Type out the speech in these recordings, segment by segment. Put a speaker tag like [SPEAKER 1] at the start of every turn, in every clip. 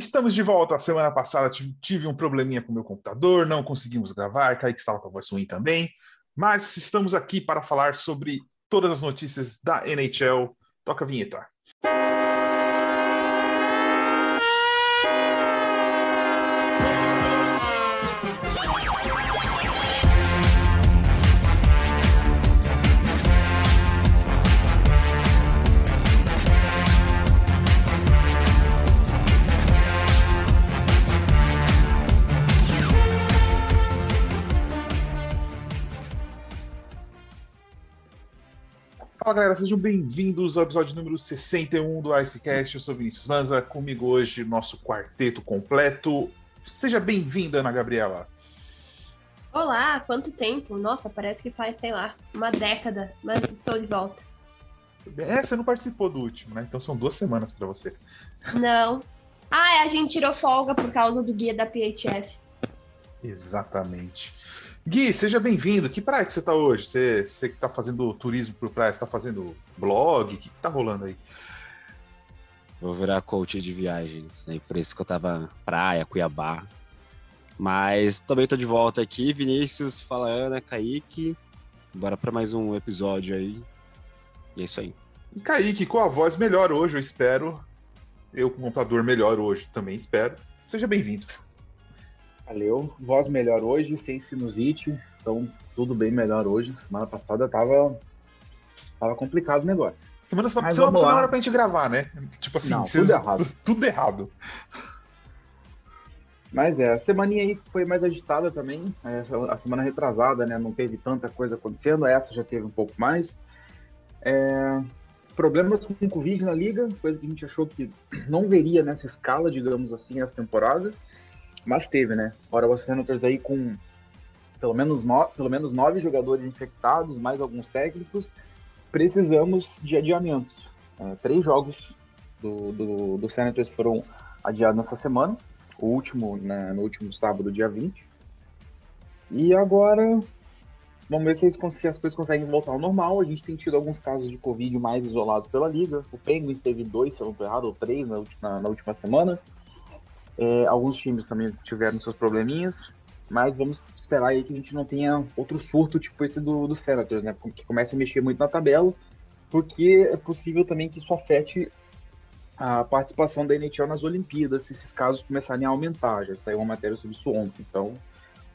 [SPEAKER 1] Estamos de volta. Semana passada tive um probleminha com o meu computador, não conseguimos gravar, Kaique estava com a voz ruim também. Mas estamos aqui para falar sobre todas as notícias da NHL. Toca a vinheta. Fala galera, sejam bem-vindos ao episódio número 61 do Icecast. Eu sou Vinícius Lanza, comigo hoje nosso quarteto completo. Seja bem-vinda, Ana Gabriela.
[SPEAKER 2] Olá, quanto tempo? Nossa, parece que faz, sei lá, uma década, mas estou de volta.
[SPEAKER 1] É, você não participou do último, né? Então são duas semanas para você.
[SPEAKER 2] Não. Ah, a gente tirou folga por causa do guia da PHF.
[SPEAKER 1] Exatamente. Gui, seja bem-vindo. Que praia que você está hoje? Você, você que está fazendo turismo por praia, está fazendo blog? O que, está rolando aí?
[SPEAKER 3] Vou virar coach de viagens, né? por isso que eu tava praia, Cuiabá. Mas também tô de volta aqui, Vinícius, fala Ana, Kaique. Bora para mais um episódio aí. E é isso aí.
[SPEAKER 1] E Kaique, com a voz melhor hoje, eu espero. Eu com o computador melhor hoje, também espero. Seja bem-vindo.
[SPEAKER 4] Valeu. Voz melhor hoje, sem sinusite. Então, tudo bem melhor hoje. Semana passada tava, tava complicado o negócio.
[SPEAKER 1] Semana, Mas semana passada era pra gente gravar, né? Tipo assim,
[SPEAKER 4] não, tudo errado.
[SPEAKER 1] Tudo errado.
[SPEAKER 4] Mas é, a semaninha aí foi mais agitada também. É, a semana retrasada, né? Não teve tanta coisa acontecendo. Essa já teve um pouco mais. É, problemas com o Covid na liga, coisa que a gente achou que não veria nessa escala, digamos assim, essa temporada mas teve, né? Ora, o Senators aí com pelo menos, no, pelo menos nove jogadores infectados, mais alguns técnicos, precisamos de adiamentos. É, três jogos do, do, do Senators foram adiados nessa semana, o último né, no último sábado, dia 20. E agora, vamos ver se, se as coisas conseguem voltar ao normal. A gente tem tido alguns casos de Covid mais isolados pela liga. O Penguins teve dois, se eu não estou errado, ou três na, na, na última semana. É, alguns times também tiveram seus probleminhas, mas vamos esperar aí que a gente não tenha outro surto tipo esse do, do Senators, né? Que comece a mexer muito na tabela, porque é possível também que isso afete a participação da NHL nas Olimpíadas, se esses casos começarem a aumentar. Já saiu uma matéria sobre isso ontem, então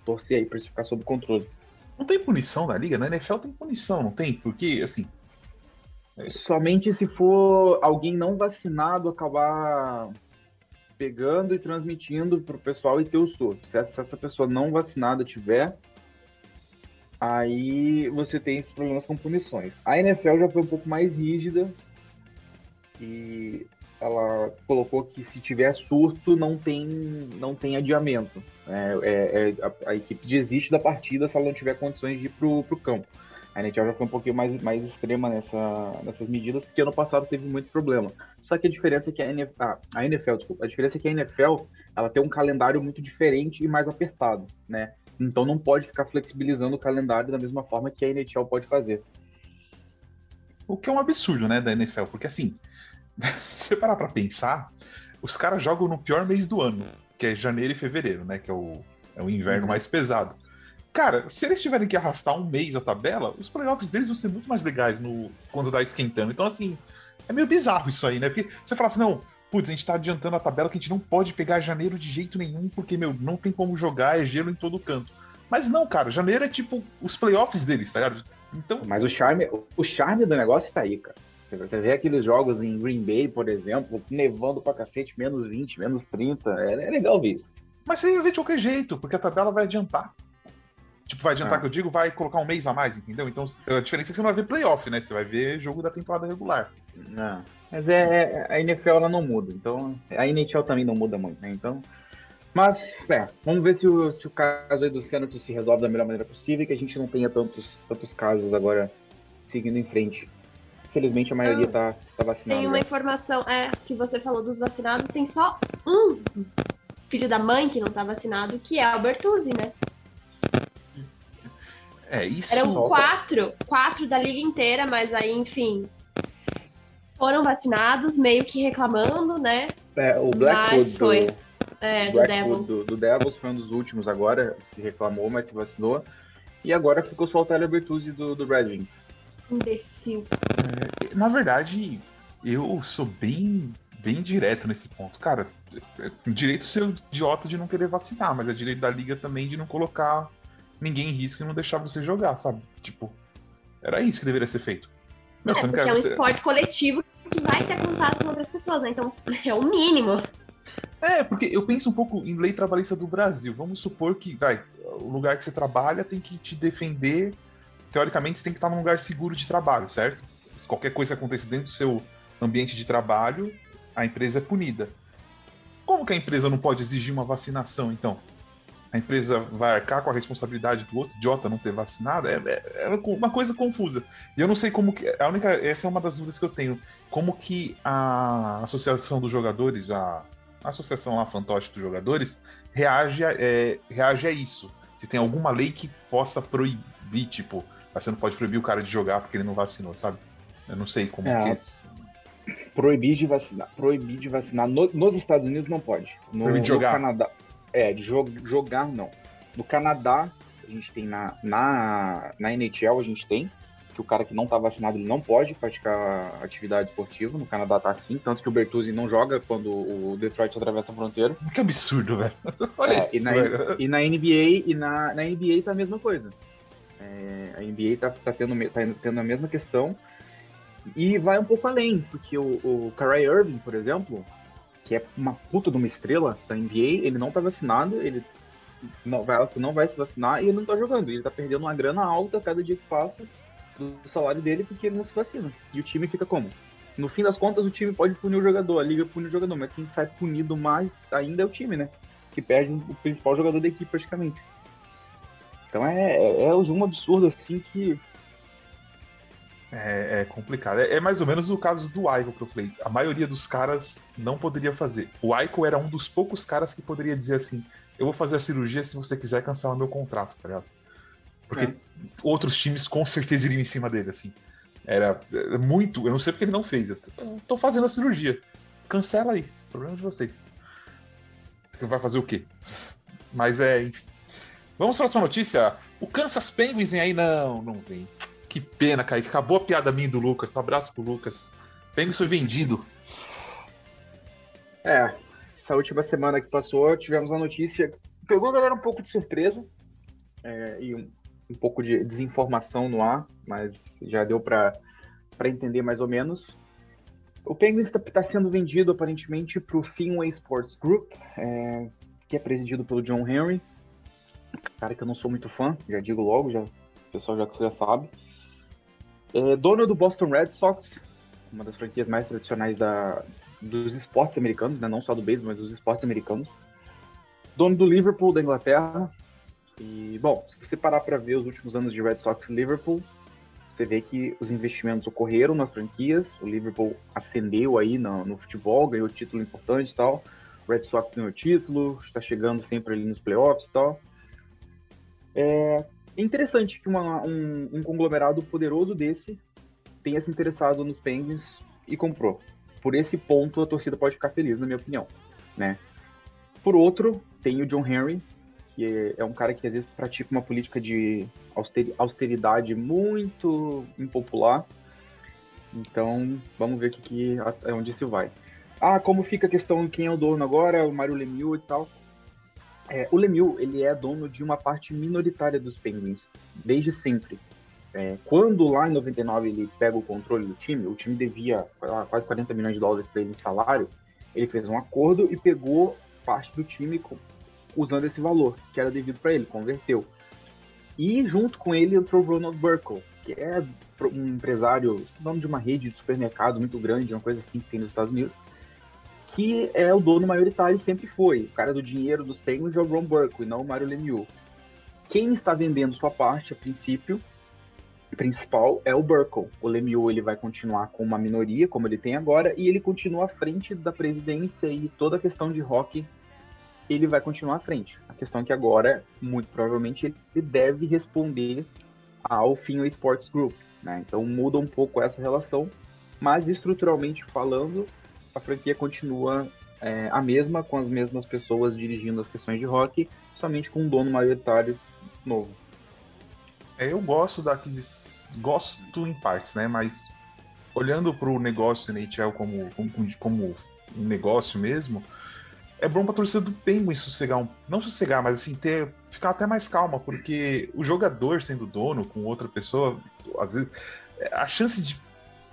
[SPEAKER 4] torcer aí para isso ficar sob controle.
[SPEAKER 1] Não tem punição na liga? Na NFL tem punição, não tem? Porque, assim.
[SPEAKER 4] É... Somente se for alguém não vacinado acabar pegando e transmitindo para o pessoal e ter o surto. Se essa, se essa pessoa não vacinada tiver, aí você tem esses problemas com punições. A NFL já foi um pouco mais rígida e ela colocou que se tiver surto não tem não tem adiamento. É, é, é a, a, equipe desiste da partida se ela não tiver condições de ir para o campo. A NHL já foi um pouquinho mais, mais extrema nessa, nessas medidas, porque ano passado teve muito problema. Só que a diferença é que a NFL, ah, a NFL, desculpa, a diferença é que a NFL ela tem um calendário muito diferente e mais apertado, né? Então não pode ficar flexibilizando o calendário da mesma forma que a NHL pode fazer.
[SPEAKER 1] O que é um absurdo, né, da NFL, porque assim, se você parar pra pensar, os caras jogam no pior mês do ano, que é janeiro e fevereiro, né? Que é o, é o inverno uhum. mais pesado. Cara, se eles tiverem que arrastar um mês a tabela, os playoffs deles vão ser muito mais legais no quando tá esquentando. Então, assim, é meio bizarro isso aí, né? Porque você fala assim, não, putz, a gente tá adiantando a tabela que a gente não pode pegar janeiro de jeito nenhum, porque, meu, não tem como jogar, é gelo em todo canto. Mas não, cara, janeiro é tipo os playoffs deles, tá ligado? Então...
[SPEAKER 4] Mas o charme, o charme do negócio tá aí, cara. Você vê aqueles jogos em Green Bay, por exemplo, nevando pra cacete, menos 20, menos 30. É, é legal ver isso.
[SPEAKER 1] Mas você ia ver de qualquer jeito, porque a tabela vai adiantar. Tipo, vai adiantar ah. que eu digo, vai colocar um mês a mais, entendeu? Então a diferença é que você não vai ver playoff, né? Você vai ver jogo da temporada regular.
[SPEAKER 4] Não. Ah. Mas é, é, a NFL ela não muda, então a NHL também não muda muito, né? Então, mas é, vamos ver se o, se o caso aí do Senator se resolve da melhor maneira possível e que a gente não tenha tantos, tantos casos agora seguindo em frente. Felizmente a maioria tá, tá vacinada.
[SPEAKER 2] Tem uma informação, é, que você falou dos vacinados, tem só um filho da mãe que não tá vacinado, que é o Bertuzzi, né?
[SPEAKER 1] É, isso.
[SPEAKER 2] Eram quatro, quatro da liga inteira, mas aí, enfim. foram vacinados, meio que reclamando, né?
[SPEAKER 4] É, o Blackwood
[SPEAKER 2] Mas foi.
[SPEAKER 4] do,
[SPEAKER 2] É, do Devils.
[SPEAKER 4] do, do Devils foi um dos últimos agora, que reclamou, mas se vacinou. E agora ficou só o Tyler Bertuzzi do, do Red Wings.
[SPEAKER 2] Imbecil.
[SPEAKER 1] Na verdade, eu sou bem, bem direto nesse ponto. Cara, é direito seu idiota de não querer vacinar, mas é direito da liga também de não colocar ninguém em risco e não deixar você jogar, sabe? Tipo, era isso que deveria ser feito. Meu,
[SPEAKER 2] É,
[SPEAKER 1] você não
[SPEAKER 2] porque
[SPEAKER 1] quer
[SPEAKER 2] é um
[SPEAKER 1] você-
[SPEAKER 2] esporte coletivo que vai ter contato com outras pessoas, né? Então, é o mínimo.
[SPEAKER 1] É, porque eu penso um pouco em lei trabalhista do Brasil. Vamos supor que, vai, o lugar que você trabalha tem que te defender. Teoricamente, você tem que estar num lugar seguro de trabalho, certo? Se qualquer coisa acontecer dentro do seu ambiente de trabalho, a empresa é punida. Como que a empresa não pode exigir uma vacinação, então? A empresa vai arcar com a responsabilidade do outro idiota não ter vacinado? É, é- é uma coisa confusa. E eu não sei como que. A única. Essa é uma das dúvidas que eu tenho. Como que a Associação dos Jogadores, a, a associação lá, fantoche dos jogadores, reage a, é, reage a isso. Se tem alguma lei que possa proibir, tipo, você não pode proibir o cara de jogar porque ele não vacinou, sabe? Eu não sei como
[SPEAKER 4] É,
[SPEAKER 1] que é.
[SPEAKER 4] Proibir de vacinar. Proibir de vacinar. No- nos Estados Unidos não pode. No,
[SPEAKER 1] Proibir de jogar.
[SPEAKER 4] No Canadá. É, de jo- jogar não. No Canadá, a gente tem na, na, na NHL, a gente tem que o cara que não tá vacinado ele não pode praticar atividade esportiva. No Canadá tá assim, tanto que o Bertuzzi não joga quando o Detroit atravessa a fronteira.
[SPEAKER 1] Que absurdo, velho. Olha
[SPEAKER 4] É, e,
[SPEAKER 1] isso,
[SPEAKER 4] na,
[SPEAKER 1] velho.
[SPEAKER 4] e na NBA, e na, na NBA tá a mesma coisa. É, a NBA tá, tá, tendo, tá tendo a mesma questão. E vai um pouco além, porque o, o Kyrie Irving, por exemplo, que é uma puta de uma estrela da NBA, ele não tá vacinado, ele não vai, não vai se vacinar e ele não tá jogando. Ele tá perdendo uma grana alta cada dia que passa do salário dele porque ele não se vacina. E o time fica como? No fim das contas, o time pode punir o jogador, a liga pune o jogador, mas quem sai punido mais ainda é o time, né? que perde o principal jogador da equipe praticamente. Então é, é, é um absurdo assim que.
[SPEAKER 1] É, é complicado. É, é mais ou menos o caso do Aiko que eu falei. A maioria dos caras não poderia fazer. O Aiko era um dos poucos caras que poderia dizer assim: eu vou fazer a cirurgia se você quiser cancelar meu contrato, tá ligado? Porque
[SPEAKER 4] É.
[SPEAKER 1] outros times com certeza iriam em cima dele, assim. Era é, muito. Eu não sei porque ele não fez. Eu tô- fazendo a cirurgia. Cancela aí. Problema de vocês. Você vai fazer o quê? Mas é, enfim. Vamos para a próxima notícia. O Kansas Penguins vem aí? Não, não vem. Que pena, Kaique. Acabou a piada minha do Lucas. Um abraço pro Lucas. Penguins foi vendido.
[SPEAKER 4] É, essa última semana que passou, tivemos a notícia. Pegou a galera um pouco de surpresa é, e um, um pouco de desinformação no ar, mas já deu para entender mais ou menos. O Penguins está sendo vendido aparentemente para o Finway Sports Group, é, que é presidido pelo John Henry, cara que eu não sou muito fã, já digo logo, já, o pessoal já, já sabe. É, dono do Boston Red Sox, uma das franquias mais tradicionais da, dos esportes americanos, né? não só do beisebol, mas dos esportes americanos. Dono do Liverpool da Inglaterra. E, bom, se você parar para ver os últimos anos de Red Sox e Liverpool, você vê que os investimentos ocorreram nas franquias, o Liverpool ascendeu aí no, no futebol, ganhou título importante e tal. O Red Sox ganhou título, está chegando sempre ali nos playoffs e tal. É interessante que uma- um, um conglomerado poderoso desse tenha se interessado nos Penguins e comprou. Por esse ponto, a torcida pode ficar feliz, na minha opinião, né? Por outro, tem o John Henry, que é, é um cara que às vezes pratica uma política de austeri- austeridade muito impopular. Então, vamos ver o que, que é onde isso vai. Ah, como fica a questão de quem é o dono agora, o Mário Lemieux e tal. É, o Lemieux, ele é dono de uma parte minoritária dos Penguins, desde sempre. É, quando lá em 99 ele pega o controle do time, o time devia ah, quase 40 milhões de dólares para ele em salário, ele fez um acordo e pegou parte do time com- usando esse valor, que era devido para ele, converteu. E junto com ele entrou o Ronald Burkle, que é um empresário, dono de uma rede de supermercados muito grande, uma coisa assim que tem nos Estados Unidos, que é o dono maioritário sempre foi. O cara do dinheiro dos Penguins é o Ron Burkle, e não o Mario Lemieux. Quem está vendendo sua parte, a princípio, principal é o Burkle. O Lemieux ele vai continuar com uma minoria, como ele tem agora, e ele continua à frente da presidência e toda a questão de hockey ele vai continuar à frente. A questão é que agora, muito provavelmente, ele deve responder ao Finway Sports Group. Né? Então muda um pouco essa relação. mas estruturalmente falando, a franquia continua é, a mesma, com as mesmas pessoas dirigindo as questões de rock, somente com um dono maioritário novo.
[SPEAKER 1] É, eu gosto da aquisição, gosto em partes, né? Mas olhando para o negócio NHL como, como, como um negócio mesmo, é bom para torcida do Penguin sossegar, um, não sossegar, mas assim, ter, ficar até mais calma, porque o jogador sendo dono com outra pessoa, às vezes, a chance de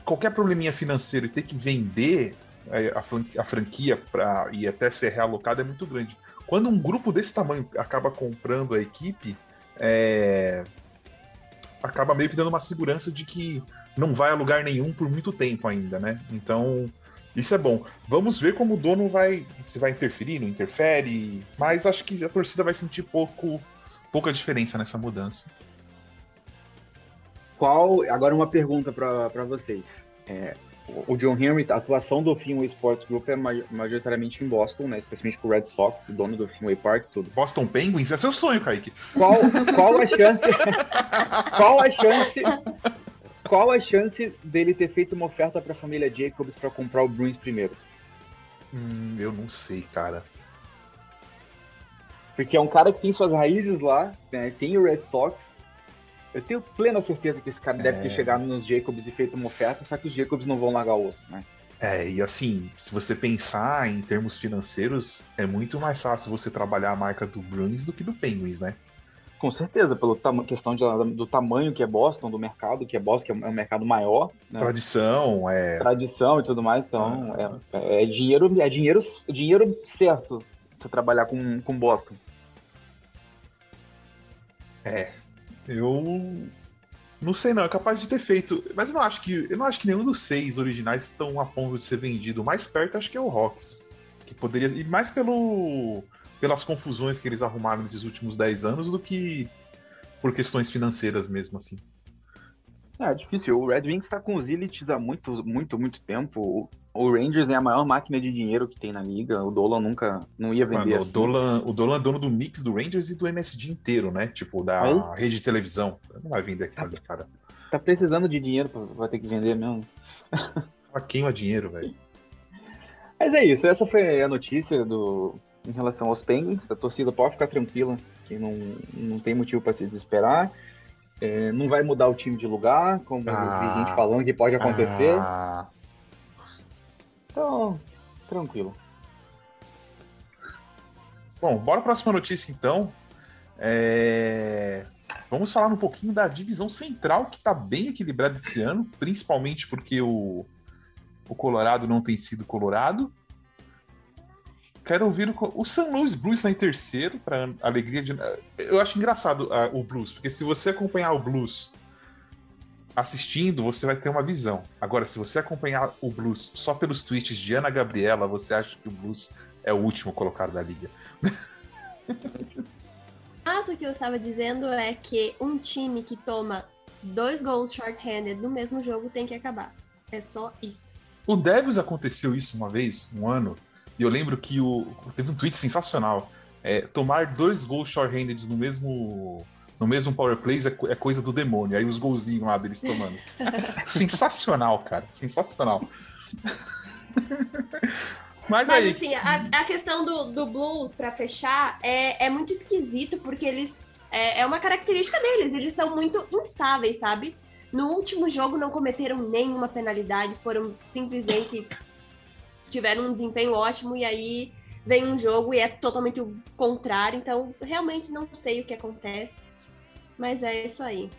[SPEAKER 1] qualquer probleminha financeiro e ter que vender a franquia para e até ser realocado é muito grande. Quando um grupo desse tamanho acaba comprando a equipe, é, acaba meio que dando uma segurança de que não vai a lugar nenhum por muito tempo ainda, né? Então, isso é bom. Vamos ver como o dono vai. Se vai interferir, não interfere. Mas acho que a torcida vai sentir pouco, pouca diferença nessa mudança.
[SPEAKER 4] Qual. Agora uma pergunta para vocês. É, o John Henry, a atuação do Fenway Sports Group é majoritariamente em Boston, né? Especialmente com o Red Sox, o dono do Fenway Park, tudo.
[SPEAKER 1] Boston Penguins é seu sonho, Kaique.
[SPEAKER 4] Qual, qual a chance? qual a chance? Qual a chance dele ter feito uma oferta para a família Jacobs para comprar o Bruins primeiro?
[SPEAKER 1] Hum, eu não sei, cara.
[SPEAKER 4] Porque é um cara que tem suas raízes lá, né? tem o Red Sox, eu tenho plena certeza que esse cara é... deve ter é. chegado nos Jacobs e feito uma oferta, só que os Jacobs não vão largar o osso, né?
[SPEAKER 1] É, e assim, se você pensar em termos financeiros, é muito mais fácil você trabalhar a marca do Bruins do que do Penguins, né?
[SPEAKER 4] Com certeza, pela questão de, do tamanho que é Boston, do mercado, que é Boston, que é um mercado maior.
[SPEAKER 1] Né? Tradição, é.
[SPEAKER 4] Tradição e tudo mais, então ah. é, é, dinheiro, é dinheiro, dinheiro certo você trabalhar com, com Boston.
[SPEAKER 1] É, eu não sei não, é capaz de ter feito, mas eu não acho que eu não acho que nenhum dos seis originais estão a ponto de ser vendido. mais perto acho que é o Rocks, que poderia e mais pelo pelas confusões que eles arrumaram nesses últimos dez anos do que por questões financeiras mesmo assim.
[SPEAKER 4] É, difícil. O Red Wings está com os Elites há muito, muito, muito tempo. O Rangers é a maior máquina de dinheiro que tem na liga. O Dolan nunca não ia vender Mano,
[SPEAKER 1] assim. O Dolan, o Dolan é dono do mix do Rangers e do MSG inteiro, né? Tipo, da Aí? rede de televisão. Não vai vender aquilo ali, cara.
[SPEAKER 4] Tá precisando de dinheiro, vai ter que vender mesmo.
[SPEAKER 1] Só queima dinheiro, velho.
[SPEAKER 4] Mas é isso, essa foi a notícia do em relação aos Penguins. A torcida pode ficar tranquila, que não, não tem motivo para se desesperar. É, não vai mudar o time de lugar, como ah, vi gente falando que pode acontecer. Ah, então, tranquilo.
[SPEAKER 1] Bom, bora para a próxima notícia então. É... Vamos falar um pouquinho da divisão central, que está bem equilibrada esse ano, principalmente porque o, o Colorado não tem sido Colorado. Quero ouvir o, o San Luis Blues está em terceiro, para alegria de. Eu acho engraçado uh, o Blues, porque se você acompanhar o Blues assistindo, você vai ter uma visão. Agora, se você acompanhar o Blues só pelos tweets de Ana Gabriela, você acha que o Blues é o último colocado da liga.
[SPEAKER 2] Mas o que eu estava dizendo é que um time que toma dois gols short-handed no mesmo jogo tem que acabar. É só isso.
[SPEAKER 1] O Devils aconteceu isso uma vez, um ano, e eu lembro que o teve um tweet sensacional. É, tomar dois gols short-handed no mesmo no mesmo power plays é, é, coisa do demônio. Aí os golzinhos lá deles tomando. Sensacional, cara. Sensacional.
[SPEAKER 2] Mas, Mas aí... assim, a, a, questão do, do blues, para fechar, é, é muito esquisito, porque eles. É, é uma característica deles, eles são muito instáveis, sabe? No último jogo não cometeram nenhuma penalidade, foram simplesmente. tiveram um desempenho ótimo, e aí vem um jogo e é totalmente o contrário. Então, realmente não sei o que acontece. Mas é isso aí.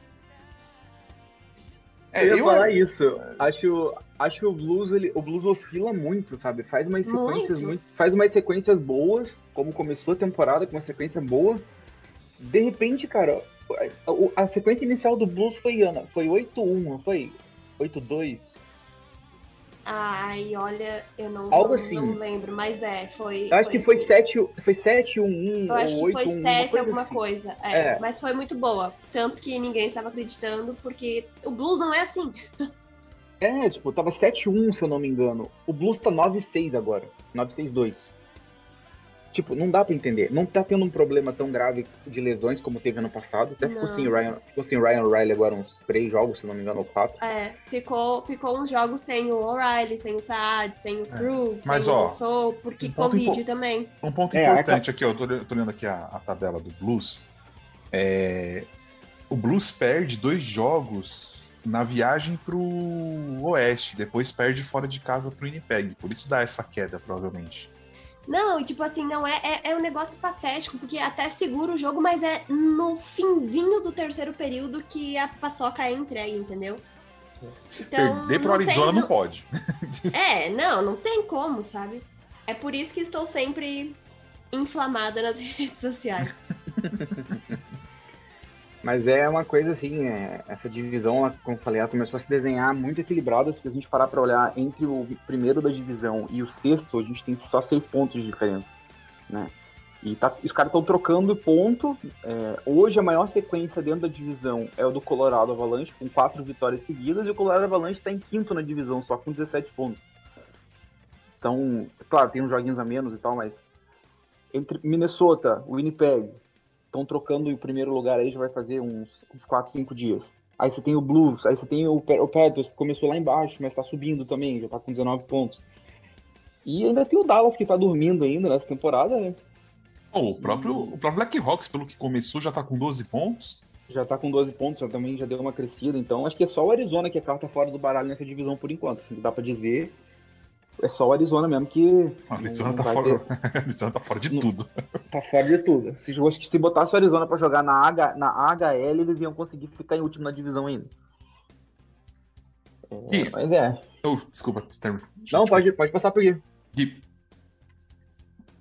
[SPEAKER 4] É, eu ia falar isso. Acho, acho que o blues, ele, o blues oscila muito, sabe? Faz umas sequências muito. muito. faz umas sequências boas, como começou a temporada com uma sequência boa. De repente, cara, a, a sequência inicial do blues foi Ana, foi 8-1, não foi? 8-2.
[SPEAKER 2] Ai, olha, eu não, Algo assim. não lembro, mas é, foi. Eu
[SPEAKER 4] acho foi que foi 7, foi 7 1 1
[SPEAKER 2] Eu acho que foi 7 alguma assim. coisa. É, é, mas foi muito boa. Tanto que ninguém estava acreditando, porque o blues não é assim.
[SPEAKER 4] É, tipo, tava 7 1 se eu não me engano. O blues tá 9 6 agora. 9 6 2. Tipo, não dá pra entender. Não tá tendo um problema tão grave de lesões como teve ano passado. Até ficou
[SPEAKER 2] Não.
[SPEAKER 4] sem, Ryan, ficou sem Ryan O'Reilly agora uns três jogos, se não me engano, ou quatro.
[SPEAKER 2] É, ficou, ficou uns jogos sem o O'Reilly, sem o Saad, sem o Cruz,
[SPEAKER 1] É. Mas,
[SPEAKER 2] sem
[SPEAKER 1] ó,
[SPEAKER 2] o porque
[SPEAKER 1] um
[SPEAKER 2] Covid
[SPEAKER 1] impo-
[SPEAKER 2] também.
[SPEAKER 1] Um ponto
[SPEAKER 4] É,
[SPEAKER 1] importante aqui, ó, eu tô, eu tô lendo aqui a, a tabela do Blues. É, o Blues perde dois jogos na viagem pro Oeste, depois perde fora de casa pro Winnipeg. Por isso dá essa queda, provavelmente.
[SPEAKER 2] Não, e tipo assim, não é, é, é um negócio patético, porque até segura o jogo, mas é no finzinho do terceiro período que a paçoca entra aí, entendeu? Então,
[SPEAKER 1] Perder pro
[SPEAKER 2] não
[SPEAKER 1] Arizona não pode.
[SPEAKER 2] É, não, não tem como, sabe? É por isso que estou sempre inflamada nas redes sociais.
[SPEAKER 4] Mas é uma coisa assim, é, essa divisão, como falei, ela começou a se desenhar muito equilibrada. Se a gente parar para olhar entre o primeiro da divisão e o sexto, a gente tem só seis pontos de diferença, né? E tá- os caras estão trocando ponto. É, hoje a maior sequência dentro da divisão é o do Colorado Avalanche, com quatro vitórias seguidas, e o Colorado Avalanche está em quinto na divisão, só com 17 pontos. Então, claro, tem uns joguinhos a menos e tal, mas entre Minnesota, Winnipeg, estão trocando o primeiro lugar aí, já vai fazer uns, uns 4, 5 dias. Aí você tem o Blues, aí você tem o, o que começou lá embaixo, mas tá subindo também, já tá com 19 pontos. E ainda tem o Dallas, que tá dormindo ainda nessa temporada, né?
[SPEAKER 1] Bom, o próprio, o próprio Blackhawks, pelo que começou, já tá com 12 pontos.
[SPEAKER 4] Já tá com 12 pontos, já também já deu uma crescida. Então acho que é só o Arizona que é carta fora do baralho nessa divisão por enquanto. Assim, dá pra dizer. É só o Arizona mesmo que.
[SPEAKER 1] O Arizona,
[SPEAKER 4] não
[SPEAKER 1] tá fora,
[SPEAKER 4] ter-
[SPEAKER 1] Arizona tá fora de
[SPEAKER 4] Não-
[SPEAKER 1] tudo.
[SPEAKER 4] tá fora de tudo. Se, eu acho que se botasse o Arizona pra jogar na, H, na AHL, eles iam conseguir ficar em último na divisão ainda. É,
[SPEAKER 1] E-
[SPEAKER 4] mas é.
[SPEAKER 1] Oh, desculpa, termo.
[SPEAKER 4] Não, pode, pode passar por aqui.
[SPEAKER 1] Gui,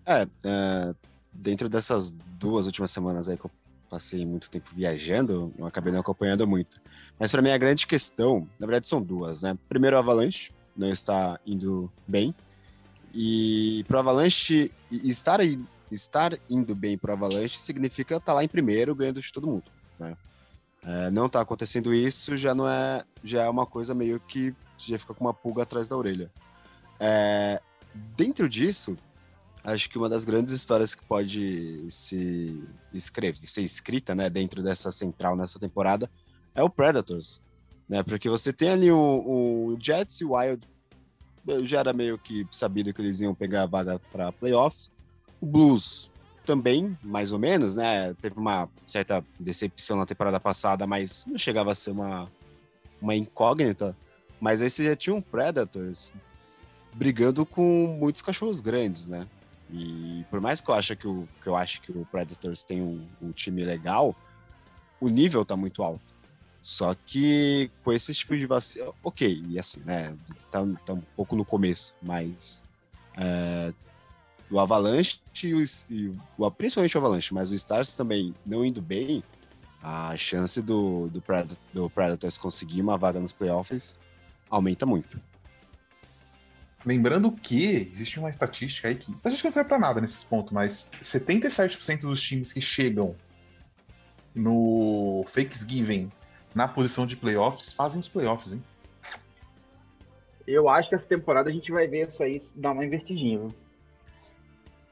[SPEAKER 3] É, é, dentro dessas duas últimas semanas aí que eu passei muito tempo viajando, eu acabei não acompanhando muito. Mas para mim a grande questão, na verdade são duas, né? Primeiro o Avalanche não está indo bem. E pro Avalanche estar estar indo bem pro Avalanche significa estar lá em primeiro ganhando de todo mundo, né? É, não tá acontecendo isso, já não é, já é uma coisa meio que já fica com uma pulga atrás da orelha. É, dentro disso, acho que uma das grandes histórias que pode se escrever, ser escrita, né, dentro dessa central nessa temporada é o Predators, né? Porque você tem ali o, o Jets e o Wild, já era meio que sabido que eles iam pegar a vaga para playoffs. O Blues também, mais ou menos, né? Teve uma certa decepção na temporada passada, mas não chegava a ser uma, uma incógnita. Mas aí você já tinha um Predators brigando com muitos cachorros grandes, né? E por mais que eu ache que o que eu acho que o Predators tem um, um time legal, o nível tá muito alto. Só que com esse tipo de vacilo, ok, e assim, né? Tá, tá um pouco no começo, mas é, o Avalanche e o, e o- principalmente o Avalanche, mas o Stars também não indo bem, a chance do, do, do Predators conseguir uma vaga nos playoffs aumenta muito.
[SPEAKER 1] Lembrando que existe uma estatística aí que. Estatística não serve pra nada nesses pontos, mas 77% dos times que chegam no Fakesgiven na posição de playoffs fazem os playoffs, hein?
[SPEAKER 4] Eu acho que essa temporada a gente vai ver isso aí dar uma invertidinha. viu?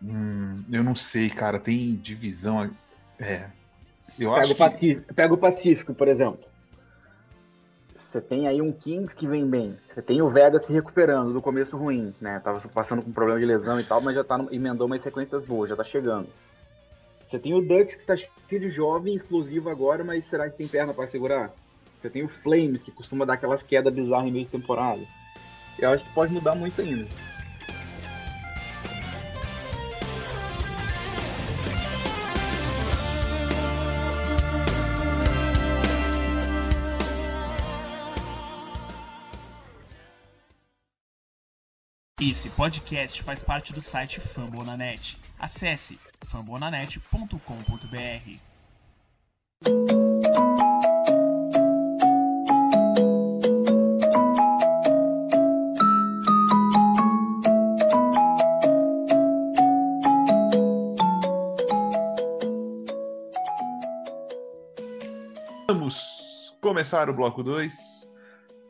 [SPEAKER 1] Hum, eu não sei, cara. Tem divisão. É. Eu
[SPEAKER 4] Pega
[SPEAKER 1] acho
[SPEAKER 4] o,
[SPEAKER 1] que.
[SPEAKER 4] Pacífico, pega o Pacífico, por exemplo. Você tem aí um Kings que vem bem. Você tem o Vegas se recuperando do começo ruim, né? Tava passando com problema de lesão e tal, mas já tá no, emendou umas sequências boas, já tá chegando. Você tem o Ducks que tá cheio de jovem, explosivo agora, mas será que tem perna para segurar? Você tem o Flames que costuma dar aquelas quedas bizarras em meio de temporada. Eu acho que pode mudar muito ainda.
[SPEAKER 5] Esse podcast faz parte do site Fambonanet. Acesse fambonanet.com.br.
[SPEAKER 1] Vamos começar o bloco 2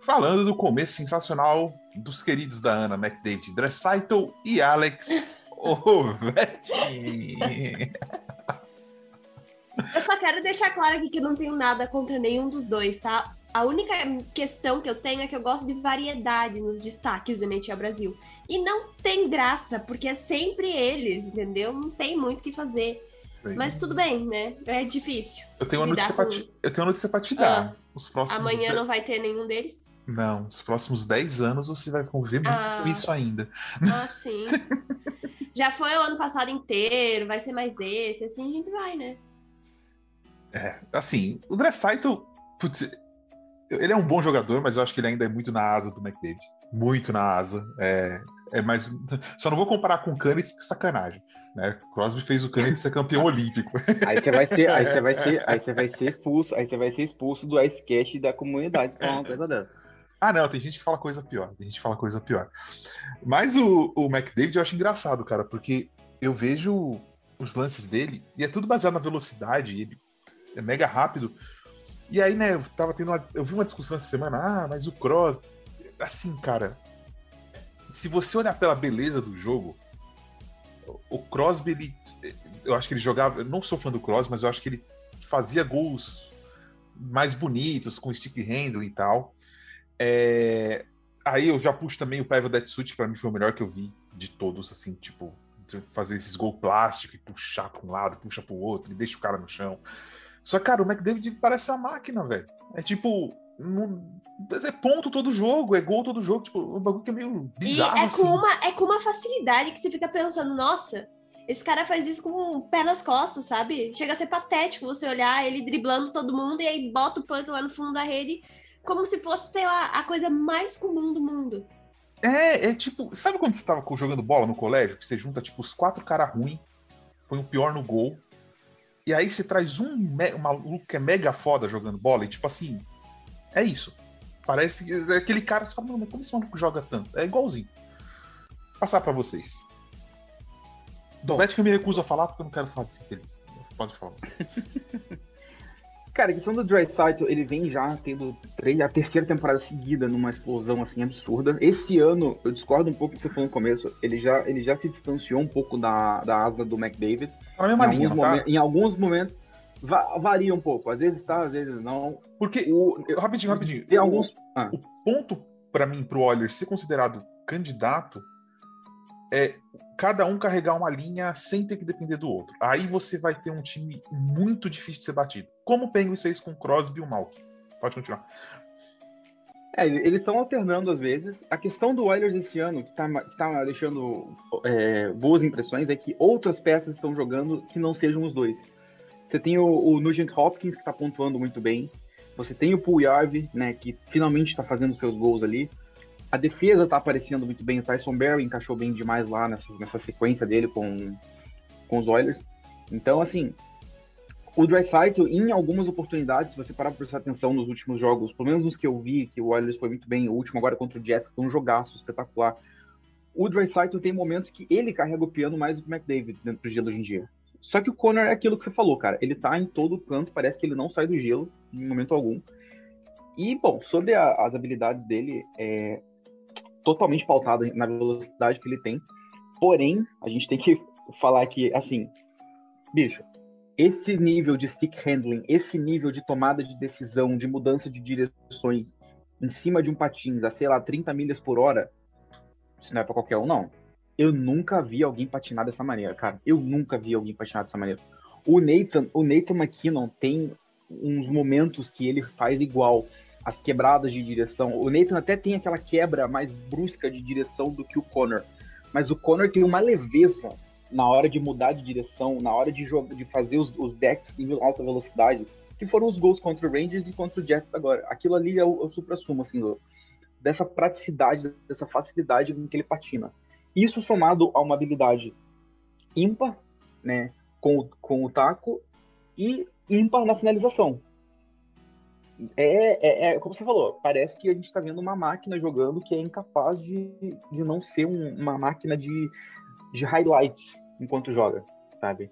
[SPEAKER 1] falando do começo sensacional dos queridos da Ana McDavid, Dressaitl e Alex Ô, Vete!
[SPEAKER 2] Eu só quero deixar claro aqui que eu não tenho nada contra nenhum dos dois, tá? A única questão que eu tenho é que eu gosto de variedade nos destaques do NHL Brasil. E não tem graça, porque é sempre eles, entendeu? Não tem muito o que fazer. Mas tudo bem, né? É difícil.
[SPEAKER 1] Eu tenho uma notícia, pra
[SPEAKER 2] com-
[SPEAKER 1] te, eu tenho uma notícia pra te dar. Os próximos
[SPEAKER 2] Amanhã
[SPEAKER 1] de-
[SPEAKER 2] não vai ter nenhum deles?
[SPEAKER 1] Não, os próximos 10 anos você vai conviver muito
[SPEAKER 2] Ah.
[SPEAKER 1] com isso ainda.
[SPEAKER 2] Ah, sim. Já foi o ano passado inteiro, vai ser mais esse, assim a gente vai, né?
[SPEAKER 1] É, assim, o Dressaito, putz, ele é um bom jogador, mas eu acho que ele ainda é muito na asa do McDavid. Muito na asa. É, é mais. Só não vou comparar com o Canitz, porque é sacanagem. Né? Crosby fez o Canitz ser campeão olímpico.
[SPEAKER 4] Aí você vai ser, aí você vai ser, aí você vai ser expulso, aí você vai ser expulso do Icecast e da comunidade pra uma coisa dessa.
[SPEAKER 1] Ah, não, tem gente que fala coisa pior. Tem gente que fala coisa pior. Mas o, o McDavid eu acho engraçado, cara, porque eu vejo os lances dele e é tudo baseado na velocidade, ele é mega rápido. E aí, né, eu tava tendo uma, eu vi uma discussão essa semana, ah, mas o Cross, assim, cara, se você olhar pela beleza do jogo, o Crosby, ele, eu acho que ele jogava, eu não sou fã do Crosby, mas eu acho que ele fazia gols mais bonitos, com stick handling e tal. É, Aí eu já puxo também o Pavel Detsuit, que pra mim foi o melhor que eu vi de todos, assim, tipo, fazer esses gols plásticos e puxar pra um lado, puxa pro outro, e deixa o cara no chão. Só que, cara, o McDavid parece uma máquina, velho. É tipo, é ponto todo jogo, é gol todo jogo, tipo, um bagulho que é meio bizarro,
[SPEAKER 2] e é
[SPEAKER 1] assim.
[SPEAKER 2] com, uma, é com uma facilidade que você fica pensando, nossa, esse cara faz isso com o pé nas costas, sabe? Chega a ser patético você olhar ele driblando todo mundo e aí bota o puck lá no fundo da rede como se fosse, sei lá, a coisa mais comum do mundo.
[SPEAKER 1] É, é tipo, sabe quando você tava jogando bola no colégio, que você junta tipo os quatro caras ruins, põe o pior no gol, e aí você traz um, um maluco que é mega foda jogando bola, e tipo assim, é isso. Parece que é aquele cara, você fala, mano, mas como esse maluco joga tanto? É igualzinho. Passar pra vocês. Bet que eu me recuso a falar porque eu não quero falar desse infeliz. Pode falar vocês.
[SPEAKER 4] Cara, a questão do Dreisaitl, ele vem já tendo três, a terceira temporada seguida numa explosão assim absurda. Esse ano, eu discordo um pouco do que você falou no começo, ele já, ele já se distanciou um pouco da, da asa do McDavid.
[SPEAKER 1] Mesma
[SPEAKER 4] em,
[SPEAKER 1] linha,
[SPEAKER 4] alguns
[SPEAKER 1] tá?
[SPEAKER 4] momen- em alguns momentos va- varia um pouco, às vezes tá, às vezes não.
[SPEAKER 1] Porque,
[SPEAKER 4] O, eu-
[SPEAKER 1] rapidinho, rapidinho.
[SPEAKER 4] tem
[SPEAKER 1] o-
[SPEAKER 4] alguns. Ah,
[SPEAKER 1] o ponto pra mim pro Oilers ser considerado candidato é cada um carregar uma linha sem ter que depender do outro. Aí você vai ter um time muito difícil de ser batido. Como o Penguins fez com o Crosby e o Malk. Pode continuar.
[SPEAKER 4] É, ele- eles estão alternando às vezes. A questão do Oilers esse ano, que tá, que tá deixando é, boas impressões, é que outras peças estão jogando que não sejam os dois. Você tem o, o Nugent Hopkins, que tá pontuando muito bem. Você tem o Puljarvi, né, que finalmente está fazendo seus gols ali. A defesa tá aparecendo muito bem. O Tyson Berry encaixou bem demais lá nessa, nessa sequência dele com, com os Oilers. Então, assim, o Dreisaitl, em algumas oportunidades, se você parar pra prestar atenção nos últimos jogos, pelo menos nos que eu vi, que o Oilers foi muito bem, o último agora contra o Jets, foi um jogaço espetacular. O Dreisaitl tem momentos que ele carrega o piano mais do que o McDavid dentro do gelo hoje em dia. Só que o Connor é aquilo que você falou, cara. Ele tá em todo canto, parece que ele não sai do gelo em momento algum. E, bom, sobre a- as habilidades dele, é totalmente pautada na velocidade que ele tem. Porém, a gente tem que falar que, assim, bicho, esse nível de stick handling, esse nível de tomada de decisão, de mudança de direções em cima de um patins a, sei lá, 30 milhas por hora, isso não é pra qualquer um, não. Eu nunca vi alguém patinar dessa maneira, cara. Eu nunca vi alguém patinar dessa maneira. O Nathan, o Nathan McKinnon tem uns momentos que ele faz igual as quebradas de direção. O Nathan até tem aquela quebra mais brusca de direção do que o Connor, mas o Connor tem uma leveza na hora de mudar de direção, na hora de, de fazer os, os decks em alta velocidade, que foram os gols contra o Rangers e contra o Jets agora. Aquilo ali é o, é o supra-sumo, assim, do, dessa praticidade, dessa facilidade com que ele patina. Isso somado a uma habilidade ímpar, né, com, com o taco, e ímpar na finalização. É, é, é, como você falou, parece que a gente está vendo uma máquina jogando que é incapaz de, de não ser um- uma máquina de, de highlights enquanto joga, sabe?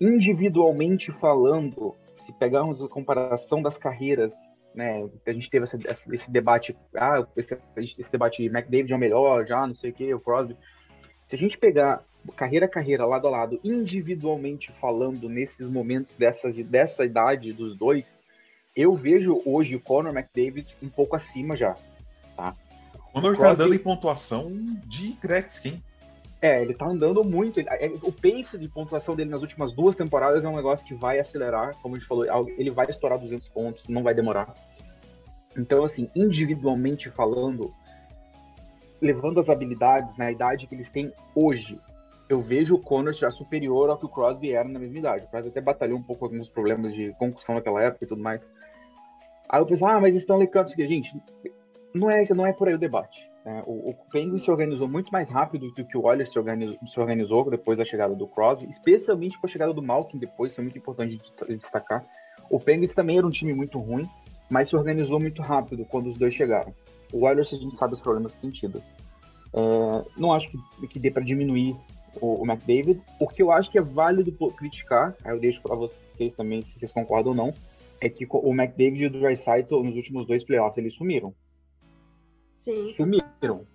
[SPEAKER 4] Individualmente falando, se pegarmos a comparação das carreiras, né, a gente teve esse debate, ah, esse, esse debate McDavid é o melhor, já, não sei o que, o Crosby. Se a gente pegar carreira a carreira, lado a lado, individualmente falando, nesses momentos dessas, dessa idade dos dois, eu vejo hoje o Conor McDavid um pouco acima já, tá?
[SPEAKER 1] O Conor tá andando em pontuação de Gretzky, hein?
[SPEAKER 4] É, ele tá andando muito. É, o pace de pontuação dele nas últimas duas temporadas é um negócio que vai acelerar, como a gente falou, ele vai estourar 200 pontos, não vai demorar. Então, assim, individualmente falando, levando as habilidades na idade que eles têm hoje, eu vejo o Connor já superior ao que o Crosby era na mesma idade. O Crosby até batalhou um pouco com alguns problemas de concussão naquela época e tudo mais. Aí eu penso, ah, mas Stanley Cup, gente, não é, não é por aí o debate. Né? O, o Penguin se organizou muito mais rápido do que o Oilers se organizou, se organizou depois da chegada do Crosby, especialmente com a chegada do Malkin depois, isso é muito importante de destacar. O Penguins também era um time muito ruim, mas se organizou muito rápido quando os dois chegaram. O Oilers a gente sabe os problemas que tem tido. É, não acho que, que dê para diminuir o, o, McDavid. O que eu acho que é válido criticar, aí eu deixo para vocês também se vocês concordam ou não, é que o McDavid e o Dreisaitl nos últimos dois playoffs eles sumiram.
[SPEAKER 2] Sim.
[SPEAKER 4] Sumiram.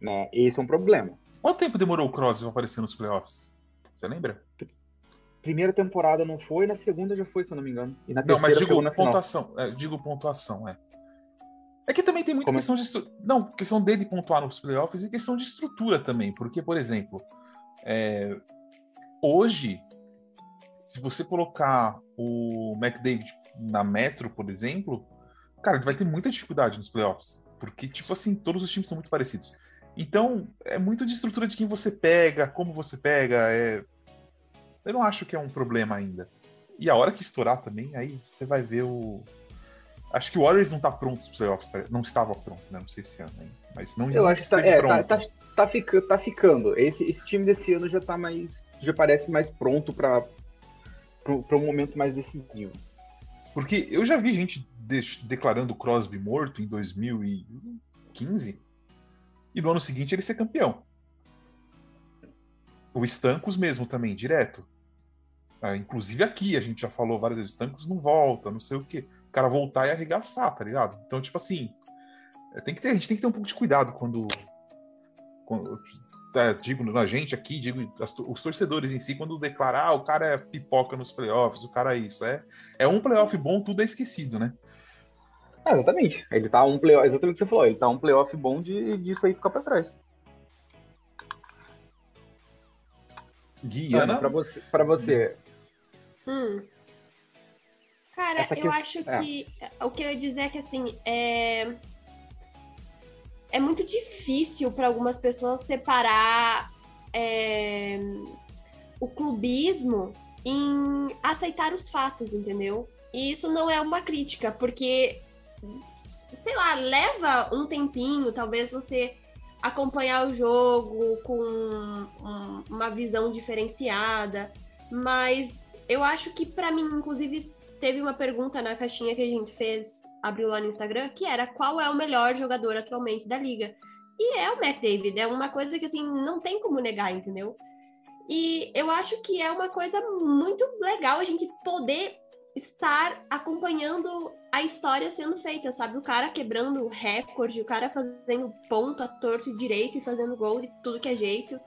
[SPEAKER 4] Né? Esse é um problema.
[SPEAKER 1] Quanto tempo demorou o Crosby para aparecer nos playoffs? Você lembra?
[SPEAKER 4] Primeira temporada não foi, na segunda já foi, se eu não me engano.
[SPEAKER 1] E na não, mas digo pontuação. É, digo pontuação, é. É que também tem muita Como é? questão é? de estrutura. Não, questão dele pontuar nos playoffs e questão de estrutura também. Porque, por exemplo, é... hoje, se você colocar o McDavid na Metro, por exemplo, cara, vai ter muita dificuldade nos playoffs. Porque, tipo assim, todos os times são muito parecidos. Então, é muito de estrutura de quem você pega, como você pega. É... Eu não acho que é um problema ainda. E a hora que estourar também, aí você vai ver o. Acho que o Warriors não tá pronto para os playoffs, tá? não estava pronto, né? Não sei se ano, hein? mas não
[SPEAKER 4] Eu acho que tá, é, tá, tá, tá, fica, tá ficando. Esse, esse time desse ano já tá mais. já parece mais pronto para um momento mais decisivo.
[SPEAKER 1] Porque eu já vi gente de declarando o Crosby morto em 2015 e no ano seguinte ele ser campeão. O Stancos mesmo também, direto. Ah, inclusive aqui a gente já falou várias vezes, Stancos não volta, não sei o quê. O cara voltar e arregaçar, tá ligado? Então, tipo assim, é, tem que ter, a gente tem que ter um pouco de cuidado quando, quando digo na gente aqui, digo as, os torcedores em si, quando declarar ah, o cara é pipoca nos playoffs, o cara é isso. É, é um playoff bom, tudo é esquecido, né?
[SPEAKER 4] É, exatamente. Ele tá um playoff, exatamente o que você falou, ele tá um playoff bom de disso aí ficar pra trás.
[SPEAKER 1] Guiana?
[SPEAKER 4] Pra você. Pra você.
[SPEAKER 2] Hum. Cara, Essa eu acho é. que o que eu ia dizer é que assim, é é muito difícil para algumas pessoas separar é, o clubismo em aceitar os fatos, entendeu? E isso não é uma crítica, porque, sei lá, leva um tempinho, talvez você acompanhar o jogo com um, uma visão diferenciada, mas eu acho que para mim, inclusive, teve uma pergunta na caixinha que a gente fez abriu lá no Instagram, que era qual é o melhor jogador atualmente da liga. E é o McDavid, é uma coisa que assim, não tem como negar, entendeu? E eu acho que é uma coisa muito legal a gente poder estar acompanhando a história sendo feita, sabe? O cara quebrando recorde, o cara fazendo ponto a torto e direito e fazendo gol de tudo que é jeito.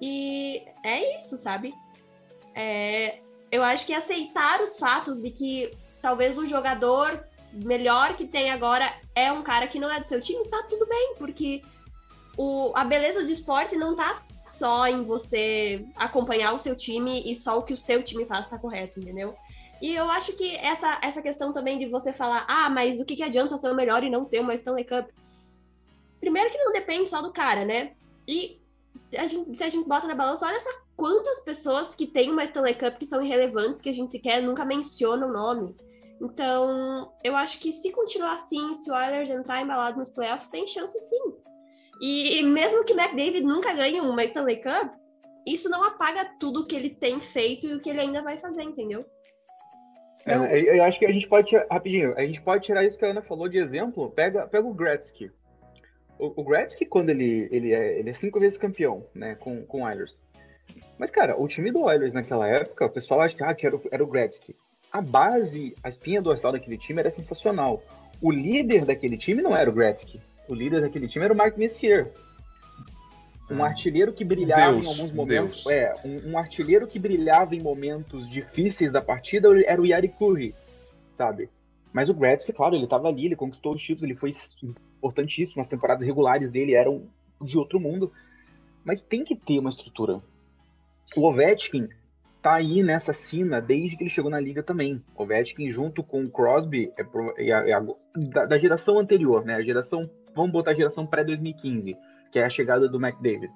[SPEAKER 2] E é isso, sabe? É, eu acho que aceitar os fatos de que talvez o jogador melhor que tem agora é um cara que não é do seu time, tá tudo bem, porque o, a beleza do esporte não tá só em você acompanhar o seu time e só o que o seu time faz tá correto, entendeu? E eu acho que essa, essa questão também de você falar, ah, mas o que, que adianta ser o melhor e não ter uma Stanley Cup? Primeiro que não depende só do cara, né? E a gente, se a gente bota na balança, olha só quantas pessoas que têm uma Stanley Cup que são irrelevantes, que a gente sequer nunca menciona o nome. Então, eu acho que se continuar assim, se o Oilers entrar embalado nos playoffs, tem chance sim. E, mesmo que McDavid nunca ganhe uma Stanley Cup, isso não apaga tudo que ele tem feito e o que ele ainda vai fazer, entendeu?
[SPEAKER 4] É, eu acho que a gente pode, rapidinho, a gente pode tirar isso que a Ana falou de exemplo. Pega, pega o Gretzky. O, o Gretzky, quando ele, ele, é, ele é cinco vezes campeão, né, com, com o Oilers. Mas, cara, o time do Oilers naquela época, o pessoal acha que, ah, que era, o, era o Gretzky a base, a espinha dorsal daquele time era sensacional. O líder daquele time não era o Gretzky. O líder daquele time era o Mark Messier. Um artilheiro que brilhava
[SPEAKER 1] Deus,
[SPEAKER 4] em alguns momentos.
[SPEAKER 1] Deus.
[SPEAKER 4] É, um, um artilheiro que brilhava em momentos difíceis da partida era o Yari Curry, sabe? Mas o Gretzky, claro, ele tava ali, ele conquistou os títulos, ele foi importantíssimo, as temporadas regulares dele eram de outro mundo. Mas tem que ter uma estrutura. O Ovechkin tá aí nessa cena desde que ele chegou na liga também. O Ovechkin junto com o Crosby é, pro- é é a- da, da geração anterior, né? A geração, vamos botar a geração pré-2015, que é a chegada do McDavid.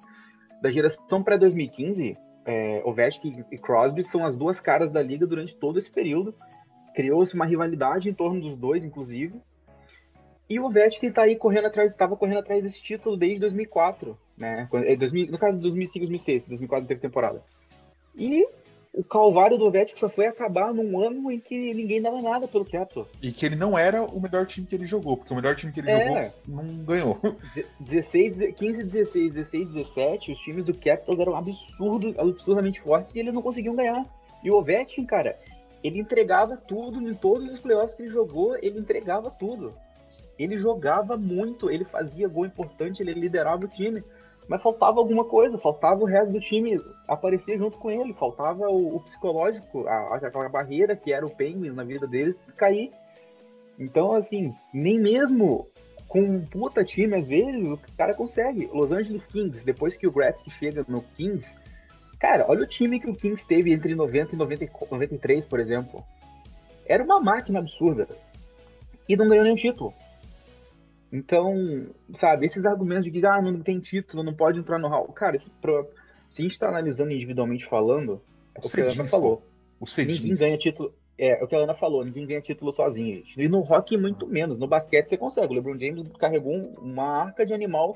[SPEAKER 4] Da geração pré-2015, é, Ovechkin e Crosby são as duas caras da liga durante todo esse período. Criou-se uma rivalidade em torno dos dois, inclusive. E o Ovechkin tá aí correndo atrás, tava correndo atrás desse título desde 2004, né? Quando- é, 2000 no caso de 2005, 2006, 2004 não teve temporada. E o calvário do Ovechkin só foi acabar num ano em que ninguém dava nada pelo Capitals.
[SPEAKER 1] E que ele não era o melhor time que ele jogou, porque o melhor time que ele
[SPEAKER 4] É.
[SPEAKER 1] jogou não ganhou.
[SPEAKER 4] Ze- 16, 15, 16, 16, 17, os times do Capitals eram absurdo, absurdamente fortes e eles não conseguiam ganhar. E o Ovechkin, cara, ele entregava tudo em todos os playoffs que ele jogou, ele entregava tudo. Ele jogava muito, ele fazia gol importante, ele liderava o time. Mas faltava alguma coisa, faltava o resto do time aparecer junto com ele, faltava o, o psicológico, a, aquela barreira que era o Penguins na vida deles cair. Então, assim, nem mesmo com um puta time, às vezes, o cara consegue. Los Angeles Kings, depois que o Gretzky chega no Kings, cara, olha o time que o Kings teve entre 90 e 90, e 93, por exemplo. Era uma máquina absurda. E não ganhou nenhum título. Então, sabe, esses argumentos de que ah, não tem título, não pode entrar no hall. Cara, esse, pro- se a gente tá analisando individualmente falando, é o que a Ana falou.
[SPEAKER 1] O
[SPEAKER 4] Ninguém ganha título. É, é o que a Ana falou, ninguém ganha título sozinho, gente. E no rock, muito menos. No basquete você consegue. O LeBron James carregou um- uma arca de animal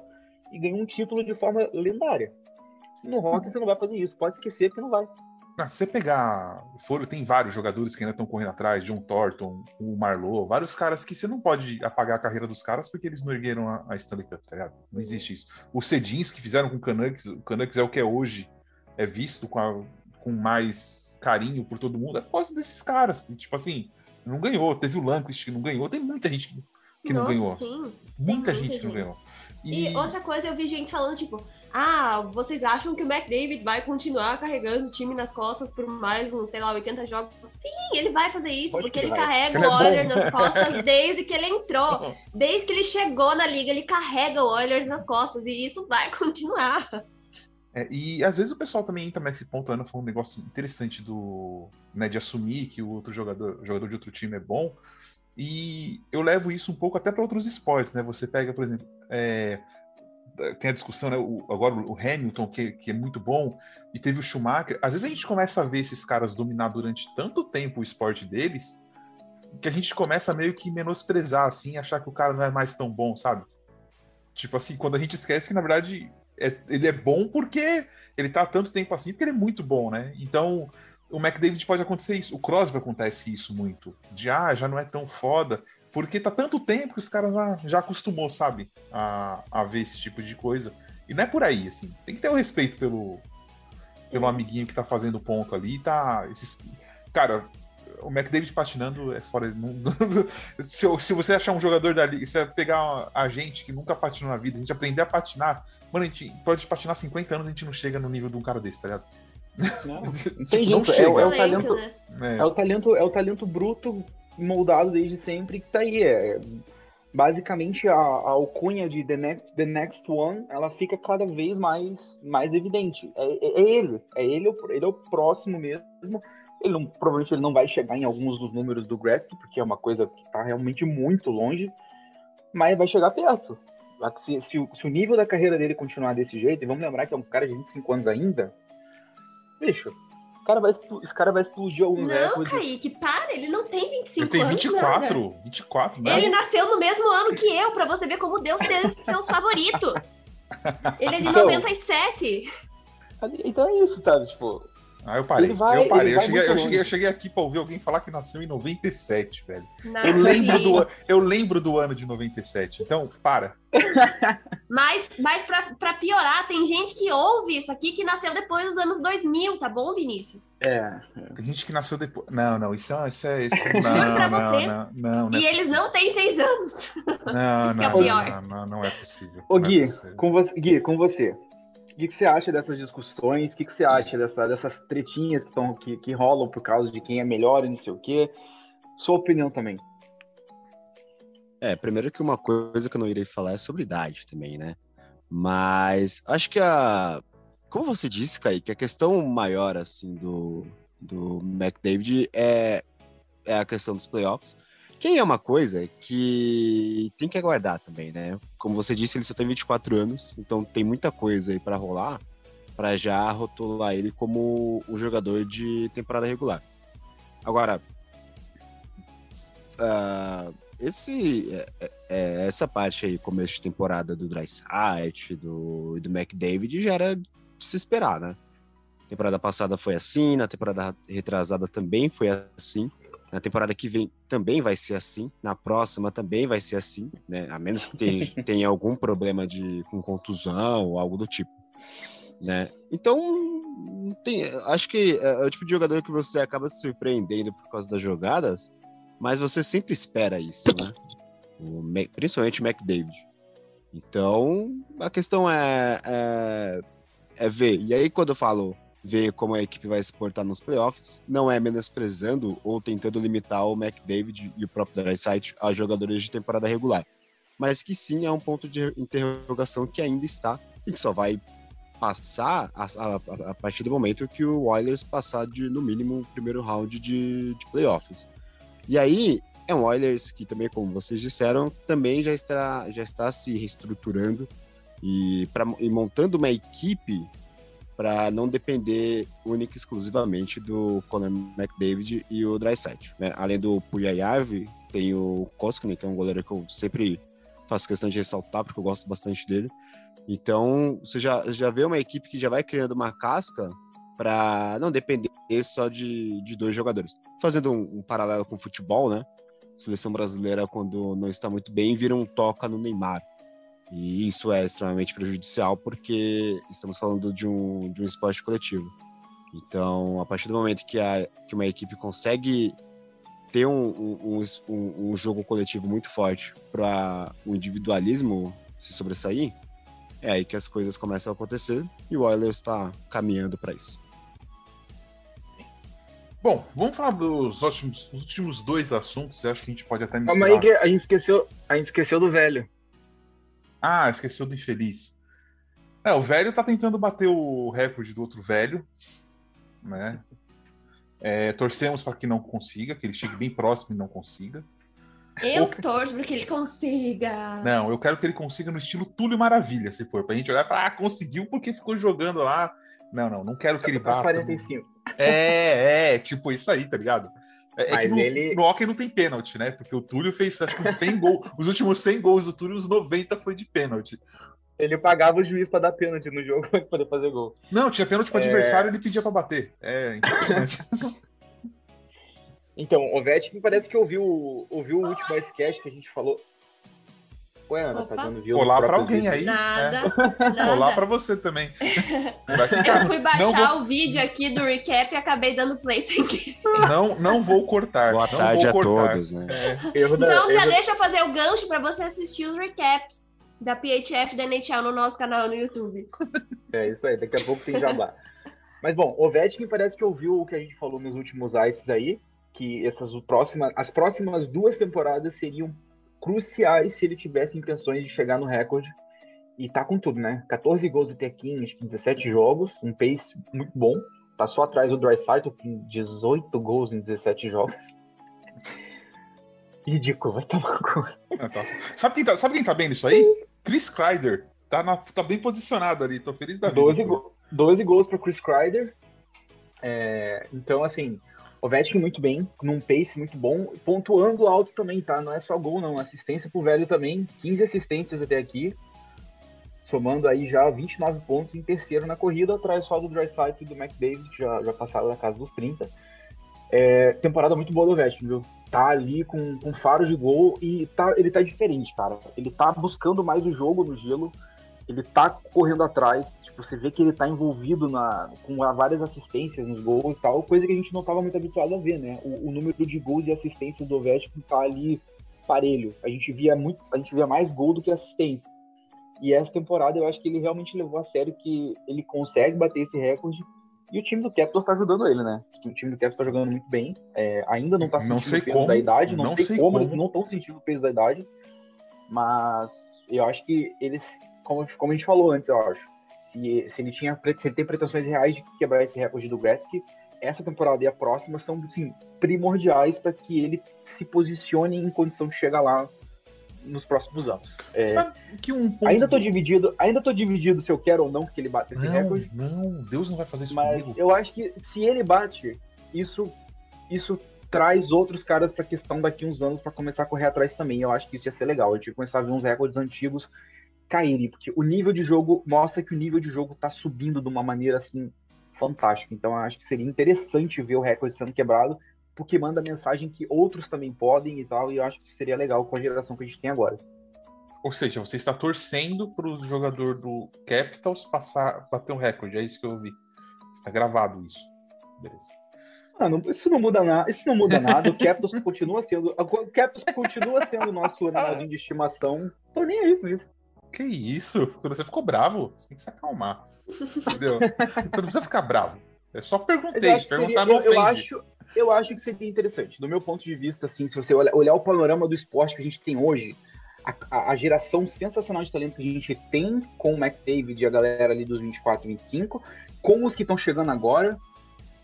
[SPEAKER 4] e ganhou um título de forma lendária. No rock você não vai fazer isso. Pode esquecer que não vai.
[SPEAKER 1] Ah, se você pegar. For, tem vários jogadores que ainda estão correndo atrás, John Thornton, o Marlowe, vários caras que você não pode apagar a carreira dos caras porque eles não ergueram a, a Stanley Cup, tá ligado? Não existe isso. Os Cedins que fizeram com o Canucks, o Canucks é o que é hoje, é visto com, a- com mais carinho por todo mundo, é por causa desses caras. E, tipo assim, não ganhou. Teve o Lanquist que não ganhou, tem muita gente que, que não
[SPEAKER 2] Nossa,
[SPEAKER 1] ganhou.
[SPEAKER 2] sim.
[SPEAKER 1] Muita
[SPEAKER 2] muita
[SPEAKER 1] gente que não
[SPEAKER 2] gente.
[SPEAKER 1] ganhou.
[SPEAKER 2] E outra coisa, eu vi gente falando, tipo, ah, vocês acham que o McDavid vai continuar carregando o time nas costas por mais uns, sei lá, 80 jogos? Sim, ele vai fazer isso,
[SPEAKER 4] Lógico
[SPEAKER 2] porque
[SPEAKER 4] que
[SPEAKER 2] ele
[SPEAKER 4] vai.
[SPEAKER 2] carrega
[SPEAKER 1] Ele é
[SPEAKER 2] o Oilers
[SPEAKER 1] bom.
[SPEAKER 2] nas costas desde que ele entrou. Desde que ele chegou na liga, ele carrega o Oilers nas costas, e isso vai continuar.
[SPEAKER 1] É, e às vezes o pessoal também entra nesse ponto, a Ana foi um negócio interessante do, né, de assumir que o outro jogador, o jogador de outro time é bom. E eu levo isso um pouco até para outros esportes, né? Você pega, por exemplo, é, tem a discussão, né? O, agora o Hamilton, que, que é muito bom, e teve o Schumacher. Às vezes a gente começa a ver esses caras dominar durante tanto tempo o esporte deles, que a gente começa meio que menosprezar, assim, achar que o cara não é mais tão bom, sabe? Tipo assim, quando a gente esquece que, na verdade, é- ele é bom porque ele tá há tanto tempo assim, porque ele é muito bom, né? Então, o McDavid pode acontecer isso. O Crosby acontece isso muito. De, ah, já não é tão foda. Porque tá tanto tempo que os caras já, já acostumou, sabe? A, a ver esse tipo de coisa. E não é por aí, assim. Tem que ter o respeito pelo, pelo amiguinho que tá fazendo ponto ali. Tá. Esses, cara, o McDavid patinando é fora. não- se, se você achar um jogador dali, se você pegar a gente que nunca patinou na vida, a gente aprender a patinar, mano, a gente pode patinar 50 anos, a gente não chega no nível de um cara desse, tá ligado?
[SPEAKER 4] Não, não tem
[SPEAKER 1] Não
[SPEAKER 4] jeito. É,
[SPEAKER 1] chega.
[SPEAKER 4] o- é o
[SPEAKER 2] Talento,
[SPEAKER 4] talento,
[SPEAKER 2] né?
[SPEAKER 1] É,
[SPEAKER 4] É o talento, é o talento bruto moldado desde sempre que tá aí. É, basicamente a, a alcunha de the next, the next one, ela fica cada vez mais, mais evidente. É, é- é ele, é ele, o- ele é o próximo mesmo. Ele não, provavelmente ele não vai chegar em alguns dos números do Gretzky, porque é uma coisa que tá realmente muito longe, mas vai chegar perto. Se, se o, se o nível da carreira dele continuar desse jeito, e vamos lembrar que é um cara de 25 anos ainda, bicho, cara vai, esse cara vai explodir alguns
[SPEAKER 2] Não,
[SPEAKER 4] recordes.
[SPEAKER 2] Kaique, para, ele não tem 25
[SPEAKER 1] ele tem
[SPEAKER 2] anos. nada.
[SPEAKER 1] 24, 24, né?
[SPEAKER 2] Ele nasceu no mesmo ano que eu, pra você ver como Deus tem seus favoritos. Ele é de
[SPEAKER 4] Então.
[SPEAKER 2] 97.
[SPEAKER 4] Então é isso, sabe? Tipo,
[SPEAKER 1] Ah, eu parei.
[SPEAKER 4] Vai-
[SPEAKER 1] eu parei. Eu cheguei, eu, cheguei, eu cheguei aqui pra ouvir alguém falar que nasceu em 97, velho. Eu lembro, do, eu lembro do ano de 97. Então, para.
[SPEAKER 2] Mas, mas pra, pra piorar, tem gente que ouve isso aqui que nasceu depois dos anos 2000, tá bom, Vinícius?
[SPEAKER 4] é.
[SPEAKER 1] Tem gente que nasceu depois. Não, não, isso é. Isso é isso, não, não,
[SPEAKER 2] você.
[SPEAKER 1] não, não, não,
[SPEAKER 2] E
[SPEAKER 1] é
[SPEAKER 2] eles não têm seis anos.
[SPEAKER 1] Não, não,
[SPEAKER 2] pior.
[SPEAKER 1] não, não, não é possível.
[SPEAKER 4] Ô
[SPEAKER 1] é
[SPEAKER 4] Gui,
[SPEAKER 1] possível.
[SPEAKER 4] com você, Gui, com você. Que, que você acha dessas discussões? O que, que você acha dessa, dessas tretinhas que, tão, que, que rolam por causa de quem é melhor e não sei o quê? Sua opinião também.
[SPEAKER 3] É, primeiro que uma coisa que eu não irei falar é sobre idade também, né? Mas acho que a. Como você disse, Kaique, a questão maior, assim, do, do McDavid é, é a questão dos playoffs. Que é uma coisa que tem que aguardar também, né? Como você disse, ele só tem 24 anos, então tem muita coisa aí para rolar para já rotular ele como um jogador de temporada regular. Agora, uh, esse, é, é, é, essa parte aí, começo de temporada do Dryside, do, do McDavid, já era de se esperar, né? temporada passada foi assim, na temporada retrasada também foi assim. Na temporada que vem também vai ser assim, na próxima também vai ser assim, né? A menos que tenha, tenha algum problema de com contusão ou algo do tipo, né? Então, tem, acho que é, é o tipo de jogador que você acaba se surpreendendo por causa das jogadas, mas você sempre espera isso, né? O, principalmente o McDavid. Então, a questão é, é, é, ver. E aí, quando eu falo ver como a equipe vai se portar nos playoffs, não é menosprezando ou tentando limitar o McDavid e o próprio Drysaitel a jogadores de temporada regular, mas que sim é um ponto de interrogação que ainda está e que só vai passar a, a, a partir do momento que o Oilers passar de, no mínimo, o primeiro round de, de playoffs. E aí, é um Oilers que também, como vocês disseram, também já está, já está se reestruturando e, pra, e montando uma equipe para não depender única e exclusivamente do Conor McDavid e o Dryside. Né? Além do Puyayave, tem o Koskinen, que é um goleiro que eu sempre faço questão de ressaltar, porque eu gosto bastante dele. Então, você já, já vê uma equipe que já vai criando uma casca para não depender só de, de dois jogadores. Fazendo um, um, paralelo com o futebol, né? A seleção brasileira, quando não está muito bem, vira um toca no Neymar. E isso é extremamente prejudicial porque estamos falando de um, de um esporte coletivo. Então, a partir do momento que, a, que uma equipe consegue ter um, um, um, um jogo coletivo muito forte para o individualismo se sobressair, é aí que as coisas começam a acontecer e o Oilers está caminhando para isso.
[SPEAKER 1] Bom, vamos falar dos últimos, últimos dois assuntos. Eu acho que a gente pode até
[SPEAKER 4] misturar. Calma aí que a gente esqueceu, a gente esqueceu do velho.
[SPEAKER 1] Ah, esqueceu do infeliz. É, o velho tá tentando bater o recorde do outro velho, né? É, torcemos para que não consiga, que ele chegue bem próximo e não consiga.
[SPEAKER 2] Eu Ou... torço para que ele consiga.
[SPEAKER 1] Não, eu quero que ele consiga no estilo Túlio Maravilha, se for, pra gente olhar e falar, ah, conseguiu porque ficou jogando lá. Não, não, não quero que ele bata.
[SPEAKER 4] 45.
[SPEAKER 1] É, é, tipo isso aí, tá ligado? É, é que no, ele... no hockey não tem pênalti, né? Porque o Túlio fez acho que 100 gols. Os últimos 100 gols do Túlio, os 90 foi de pênalti.
[SPEAKER 4] Ele pagava o juiz para dar pênalti no jogo para poder fazer gol.
[SPEAKER 1] Não, tinha pênalti para é... adversário e ele pedia para bater. É impressionante.
[SPEAKER 4] então, o Vete parece que ouviu, ouviu o último Icecast que a gente falou. Ué, Ana, tá dando view
[SPEAKER 1] Olá pra alguém aí.
[SPEAKER 2] Nada, é. nada.
[SPEAKER 1] Olá pra você também.
[SPEAKER 2] Ficar... Eu fui baixar vou... o vídeo aqui do recap e acabei dando play sem querer.
[SPEAKER 1] Não, não vou cortar.
[SPEAKER 3] Boa
[SPEAKER 1] não
[SPEAKER 3] tarde a cortar. todos, né?
[SPEAKER 2] É. Então já deixa eu fazer o gancho pra você assistir os recaps da PHF da NHL no nosso canal no YouTube.
[SPEAKER 4] É isso aí, daqui a pouco tem jabá. Mas bom, o Vet me parece que ouviu o que a gente falou nos últimos ices aí, que essas próximas, as próximas duas temporadas seriam cruciais se ele tivesse intenções de chegar no recorde. E tá com tudo, né? 14 gols até aqui em 17 jogos, um pace muito bom. Tá só atrás do Dreisaitl, com 18 gols em 17 jogos. Ridículo, vai tomar cu.
[SPEAKER 1] É, tá. Sabe, quem tá, sabe quem tá bem nisso aí? Chris Kreider. Tá, na, tá bem posicionado ali, tô feliz da vida.
[SPEAKER 4] 12, go 12 gols para Chris Kreider. É, então, assim, Ovechkin muito bem, num pace muito bom, pontuando alto também, tá? Não é só gol, não. Assistência pro velho também, 15 assistências até aqui, somando aí já 29 pontos em terceiro na corrida, atrás só do Drysdale e do McDavid, que já, já passaram da casa dos 30. É, temporada muito boa do Ovechkin, viu? Tá ali com, com faro de gol e tá, ele tá diferente, cara. Ele tá buscando mais o jogo no gelo, ele tá correndo atrás, você vê que ele está envolvido na, com várias assistências nos gols e tal, coisa que a gente não estava muito habituado a ver, né? O, o, número de gols e assistências do Ovechkin tá ali parelho. A gente via muito, a gente via mais gol do que assistência. E essa temporada eu acho que ele realmente levou a sério que ele consegue bater esse recorde. E o time do Capitals está ajudando ele, né? O time do Capitals está jogando muito bem. É, ainda não está sentindo o peso
[SPEAKER 1] como,
[SPEAKER 4] da idade, não,
[SPEAKER 1] não
[SPEAKER 4] sei,
[SPEAKER 1] sei
[SPEAKER 4] como,
[SPEAKER 1] como.
[SPEAKER 4] eles não estão sentindo o peso da idade. Mas eu acho que eles, como, como a gente falou antes, eu acho, se, se ele tinha se ele tem pretensões reais de quebrar esse recorde do Gretzky, essa temporada e a próxima são assim, primordiais para que ele se posicione em condição de chegar lá nos próximos anos. É,
[SPEAKER 1] Sabe que um ponto...
[SPEAKER 4] ainda tô dividido, ainda tô dividido se eu quero ou não que ele bata esse
[SPEAKER 1] Não,
[SPEAKER 4] recorde,
[SPEAKER 1] não, Deus não vai fazer isso
[SPEAKER 4] mas
[SPEAKER 1] comigo.
[SPEAKER 4] eu acho que se ele bate, isso isso traz outros caras para questão daqui uns anos para começar a correr atrás também. Eu acho que isso ia ser legal. Eu tinha que começar a ver uns recordes antigos caírem, porque o nível de jogo mostra que o nível de jogo tá subindo de uma maneira assim fantástica. Então acho que seria interessante ver o recorde sendo quebrado, porque manda mensagem que outros também podem e tal, e eu acho que seria legal com a geração que a gente tem agora.
[SPEAKER 1] Ou seja, você está torcendo para o jogador do Capitals passar, bater um recorde. É isso que eu vi. Está gravado isso. Beleza.
[SPEAKER 4] Ah, não- isso não muda nada, isso não muda nada. O Capitals continua sendo, o Capitals continua sendo nosso animalzinho de estimação. Tô nem aí com isso.
[SPEAKER 1] Que isso? Quando você ficou bravo, você tem que se acalmar. Entendeu? Você não precisa ficar bravo. Eu só perguntei. Perguntar
[SPEAKER 4] seria-
[SPEAKER 1] não
[SPEAKER 4] eu, eu
[SPEAKER 1] ofende.
[SPEAKER 4] acho, eu acho que seria interessante. Do meu ponto de vista, assim, se você olhar, olhar o panorama do esporte que a gente tem hoje, a, a- a geração sensacional de talento que a gente tem com o McDavid e a galera ali dos 24 e 25, com os que estão chegando agora,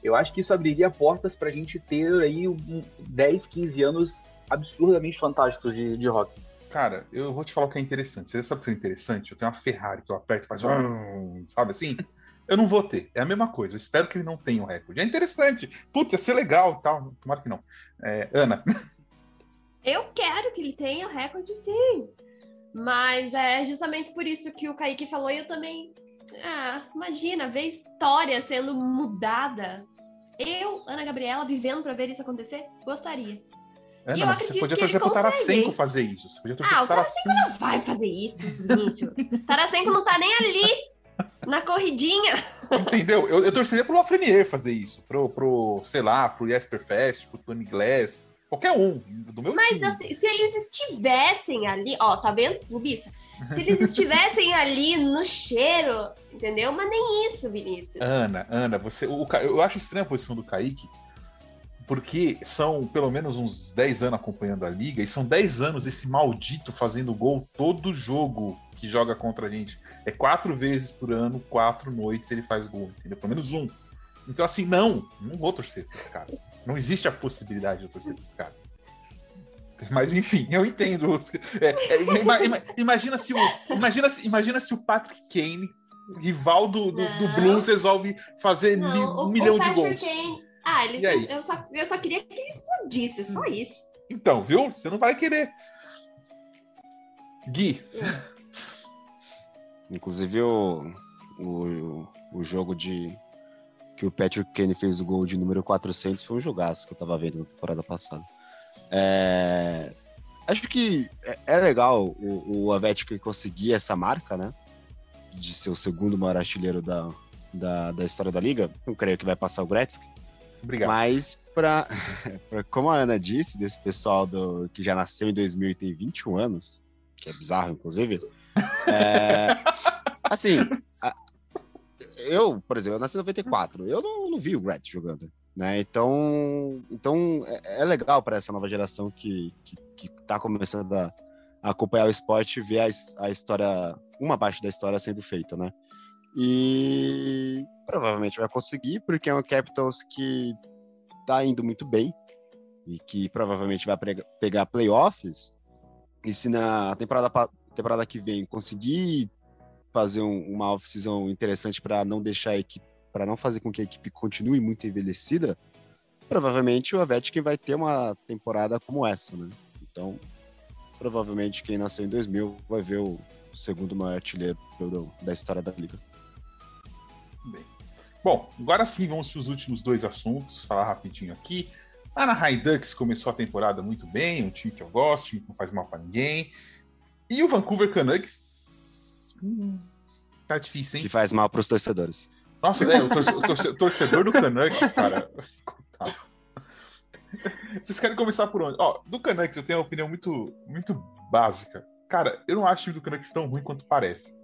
[SPEAKER 4] eu acho que isso abriria portas pra gente ter aí um 10, 15 anos absurdamente fantásticos de, de rock.
[SPEAKER 1] Cara, eu vou te falar o que é interessante. Você sabe o que é interessante? Eu tenho uma Ferrari que eu aperto e faz. um, Sabe assim? Eu não vou ter. É a mesma coisa. Eu espero que ele não tenha o recorde. É interessante. Putz, ia ser legal e tal. Tomara que não. É, Ana,
[SPEAKER 2] Eu quero que ele tenha o recorde, sim. Mas é justamente por isso que o Kaique falou e eu também. Ah, imagina, ver história sendo mudada. Eu, Ana Gabriela, vivendo pra ver isso acontecer, gostaria. Eu
[SPEAKER 1] mas você podia torcer pro Tarasenko fazer isso. Você podia torcer
[SPEAKER 2] Ah,
[SPEAKER 1] pro
[SPEAKER 2] o Tarasenko não vai fazer isso, Vinícius. Tarasenko não tá nem ali, na corridinha.
[SPEAKER 1] Entendeu? Eu, eu torceria pro Lafreniere fazer isso. Pro, pro, sei lá, pro Jesper Fest, pro Tony Glass. Qualquer um do meu
[SPEAKER 2] Mas
[SPEAKER 1] time.
[SPEAKER 2] assim, se eles estivessem ali, ó, tá vendo, Rubista? Se eles estivessem ali no cheiro, entendeu? Mas nem isso, Vinícius.
[SPEAKER 1] Ana, Ana, você. O, eu acho estranha a posição do Kaique, porque são pelo menos uns 10 anos acompanhando a liga, e são 10 anos esse maldito fazendo gol todo jogo que joga contra a gente. É quatro vezes por ano, quatro noites ele faz gol, entendeu? Pelo menos um. Então, assim, não, não vou torcer pra esse cara. Não existe a possibilidade de eu torcer pra esse cara. Mas enfim, eu entendo. É, é, ima- ima- imagina se o. Imagina, se- imagina se o Patrick Kane, rival do, do, do. Blues, resolve fazer
[SPEAKER 2] Não,
[SPEAKER 1] mi-
[SPEAKER 2] o-
[SPEAKER 1] um milhão
[SPEAKER 2] o
[SPEAKER 1] de gols.
[SPEAKER 2] Kane- Ah, eles
[SPEAKER 1] E aí?
[SPEAKER 2] eu, só, eu só queria que ele explodisse, só isso.
[SPEAKER 1] Então, viu? Você não vai querer. Gui,
[SPEAKER 3] Inclusive o, o, o jogo de que o Patrick Kane fez o gol de número 400 foi um jogaço que eu tava vendo na temporada passada. É, acho que é, é legal o, o Ovechkin conseguir essa marca, né? De ser o segundo maior artilheiro da, da, da história da liga. Não creio que vai passar o Gretzky.
[SPEAKER 1] Obrigado.
[SPEAKER 3] Mas, pra- como a Ana disse, desse pessoal do, que já nasceu em 2000 e tem 21 anos, que é bizarro, inclusive, é, assim, a- eu, por exemplo, eu nasci em 94, eu não, não vi o Gretz jogando, né? Então, então é, é legal para essa nova geração que, que, que tá começando a, a acompanhar o esporte e ver a, a história, uma parte da história sendo feita, né? E provavelmente vai conseguir, porque é um Capitals que tá indo muito bem e que provavelmente vai pegar playoffs. E se na temporada, temporada que vem conseguir fazer um- uma off-season interessante para não deixar a equipe, para não fazer com que a equipe continue muito envelhecida, provavelmente o Ovechkin vai ter uma temporada como essa, né? Então, provavelmente quem nasceu em 2000 vai ver o segundo maior artilheiro da história da liga.
[SPEAKER 1] Bom, agora sim vamos para os últimos dois assuntos, falar rapidinho aqui. A Anaheim Ducks começou a temporada muito bem, um time que eu gosto, um time que não faz mal para ninguém. E o Vancouver Canucks. hum, tá difícil, hein?
[SPEAKER 3] Que faz mal para os torcedores.
[SPEAKER 1] Nossa, é, o, torce- o torce- o torcedor do Canucks, cara. Vocês querem começar por onde? Ó, do Canucks eu tenho uma opinião muito, muito básica. cara, eu não acho o time do Canucks tão ruim quanto parece.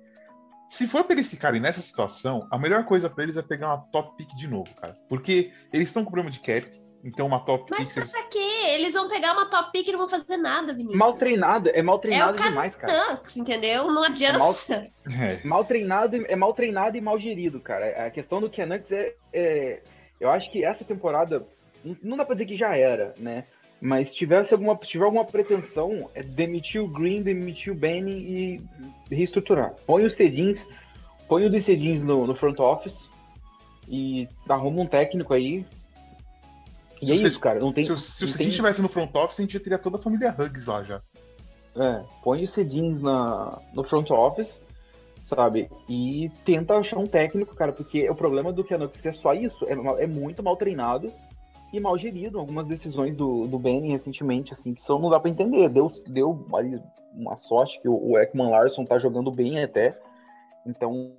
[SPEAKER 1] Se for pra eles ficarem nessa situação, a melhor coisa pra eles é pegar uma top pick de novo, cara. Porque eles estão com problema de cap, então uma top
[SPEAKER 2] Mas
[SPEAKER 1] pick...
[SPEAKER 2] pra quê? Eles vão pegar uma top pick e não vão fazer nada, Vinícius.
[SPEAKER 4] Mal treinado, é mal
[SPEAKER 2] É
[SPEAKER 4] treinado
[SPEAKER 2] o
[SPEAKER 4] demais, cara.
[SPEAKER 2] Canucks, entendeu? Não adianta.
[SPEAKER 4] mal-
[SPEAKER 1] É.
[SPEAKER 4] Mal treinado, é mal treinado e mal gerido, cara. A questão do Canucks é, é- eu acho que essa temporada não- não dá pra dizer que já era, né? Mas se tivesse alguma, tiver alguma pretensão, é demitir o Green, demitir o Benny e reestruturar. Põe os Cedins, põe o dos Cedins no, no front office e arruma um técnico aí. E
[SPEAKER 1] Se
[SPEAKER 4] é isso, cara. Não tem,
[SPEAKER 1] se o, se
[SPEAKER 4] tem-
[SPEAKER 1] estivesse no front office, a gente já teria toda a família Hugs lá já.
[SPEAKER 4] É, põe os Cedins na, no front office, sabe? E tenta achar um técnico, cara, porque o problema do Canucks é só isso, é, é muito mal treinado e mal gerido. Algumas decisões do, do Benny recentemente, assim, que só não dá pra entender. Deu, deu ali uma sorte que o, o Ekman Larson tá jogando bem até, então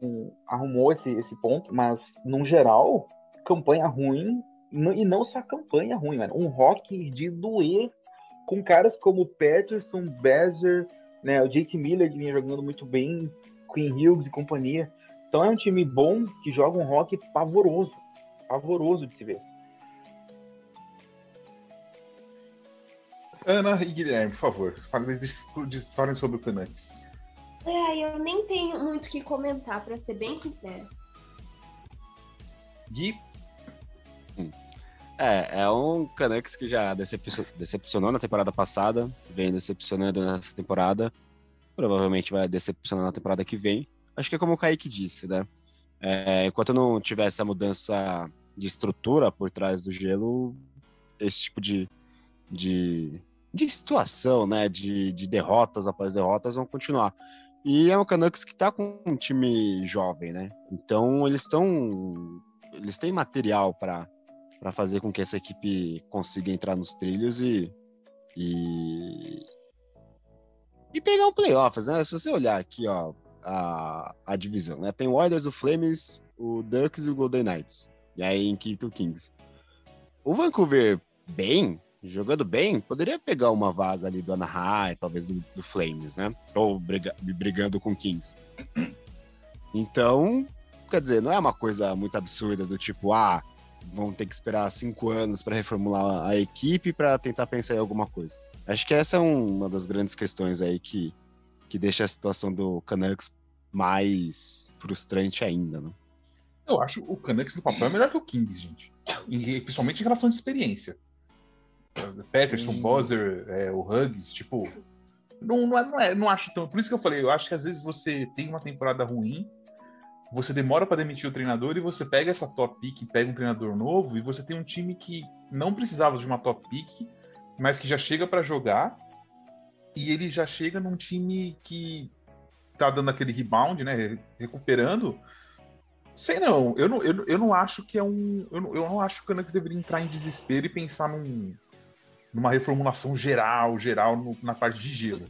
[SPEAKER 4] arrumou esse, esse ponto, mas no geral, campanha ruim, e não só campanha ruim, mano, um rock de doer com caras como Peterson, Bezer, né, o JT Miller que vinha jogando muito bem, Queen Hughes e companhia. Então é um time bom que joga um rock pavoroso, pavoroso de se ver.
[SPEAKER 1] Ana e Guilherme, por favor, falem, sobre o Canucks.
[SPEAKER 2] Ai, eu nem tenho muito o que comentar, pra ser bem sincero.
[SPEAKER 1] Gui,
[SPEAKER 3] É, é um Canucks que já decepcio- decepcionou na temporada passada, vem decepcionando nessa temporada, provavelmente vai decepcionar na temporada que vem. Acho que é como o Kaique disse, né? É, enquanto não tiver essa mudança de estrutura por trás do gelo, esse tipo de, de, de situação, né? De, de derrotas após derrotas vão continuar. E é um Canucks que tá com um time jovem, né? Então eles estão. Eles têm material para fazer com que essa equipe consiga entrar nos trilhos e e, e pegar o playoffs, né? Se você olhar aqui, ó, a, a divisão, né? Tem o Oilers, o Flames, o Ducks e o Golden Knights. E aí em quinto o Kings. O Vancouver bem, jogando bem, poderia pegar uma vaga ali do Anaheim, talvez do, do Flames, né? Ou briga- brigando com o Kings. Então, quer dizer, não é uma coisa muito absurda do tipo, ah, vão ter que esperar cinco anos para reformular a equipe para tentar pensar em alguma coisa. Acho que essa é um- uma das grandes questões aí que, que deixa a situação do Canucks mais frustrante ainda, né?
[SPEAKER 1] eu acho o Canucks no papel é melhor que o Kings, gente. E, principalmente em relação de experiência. Peterson,
[SPEAKER 4] Hum.
[SPEAKER 1] Bozzer, é, o Huggs, tipo. Não, não, é, não, é, não acho tão. Por isso que eu falei, eu acho que às vezes você tem uma temporada ruim, você demora para demitir o treinador e você pega essa top pick, pega um treinador novo e você tem um time que não precisava de uma top pick, mas que já chega para jogar e ele já chega num time que tá dando aquele rebound, né, recuperando. Sei não, eu não, eu, eu não acho que é um, eu não, eu não acho que o Canucks deveria entrar em desespero e pensar num, numa reformulação geral, geral no- na parte de gelo.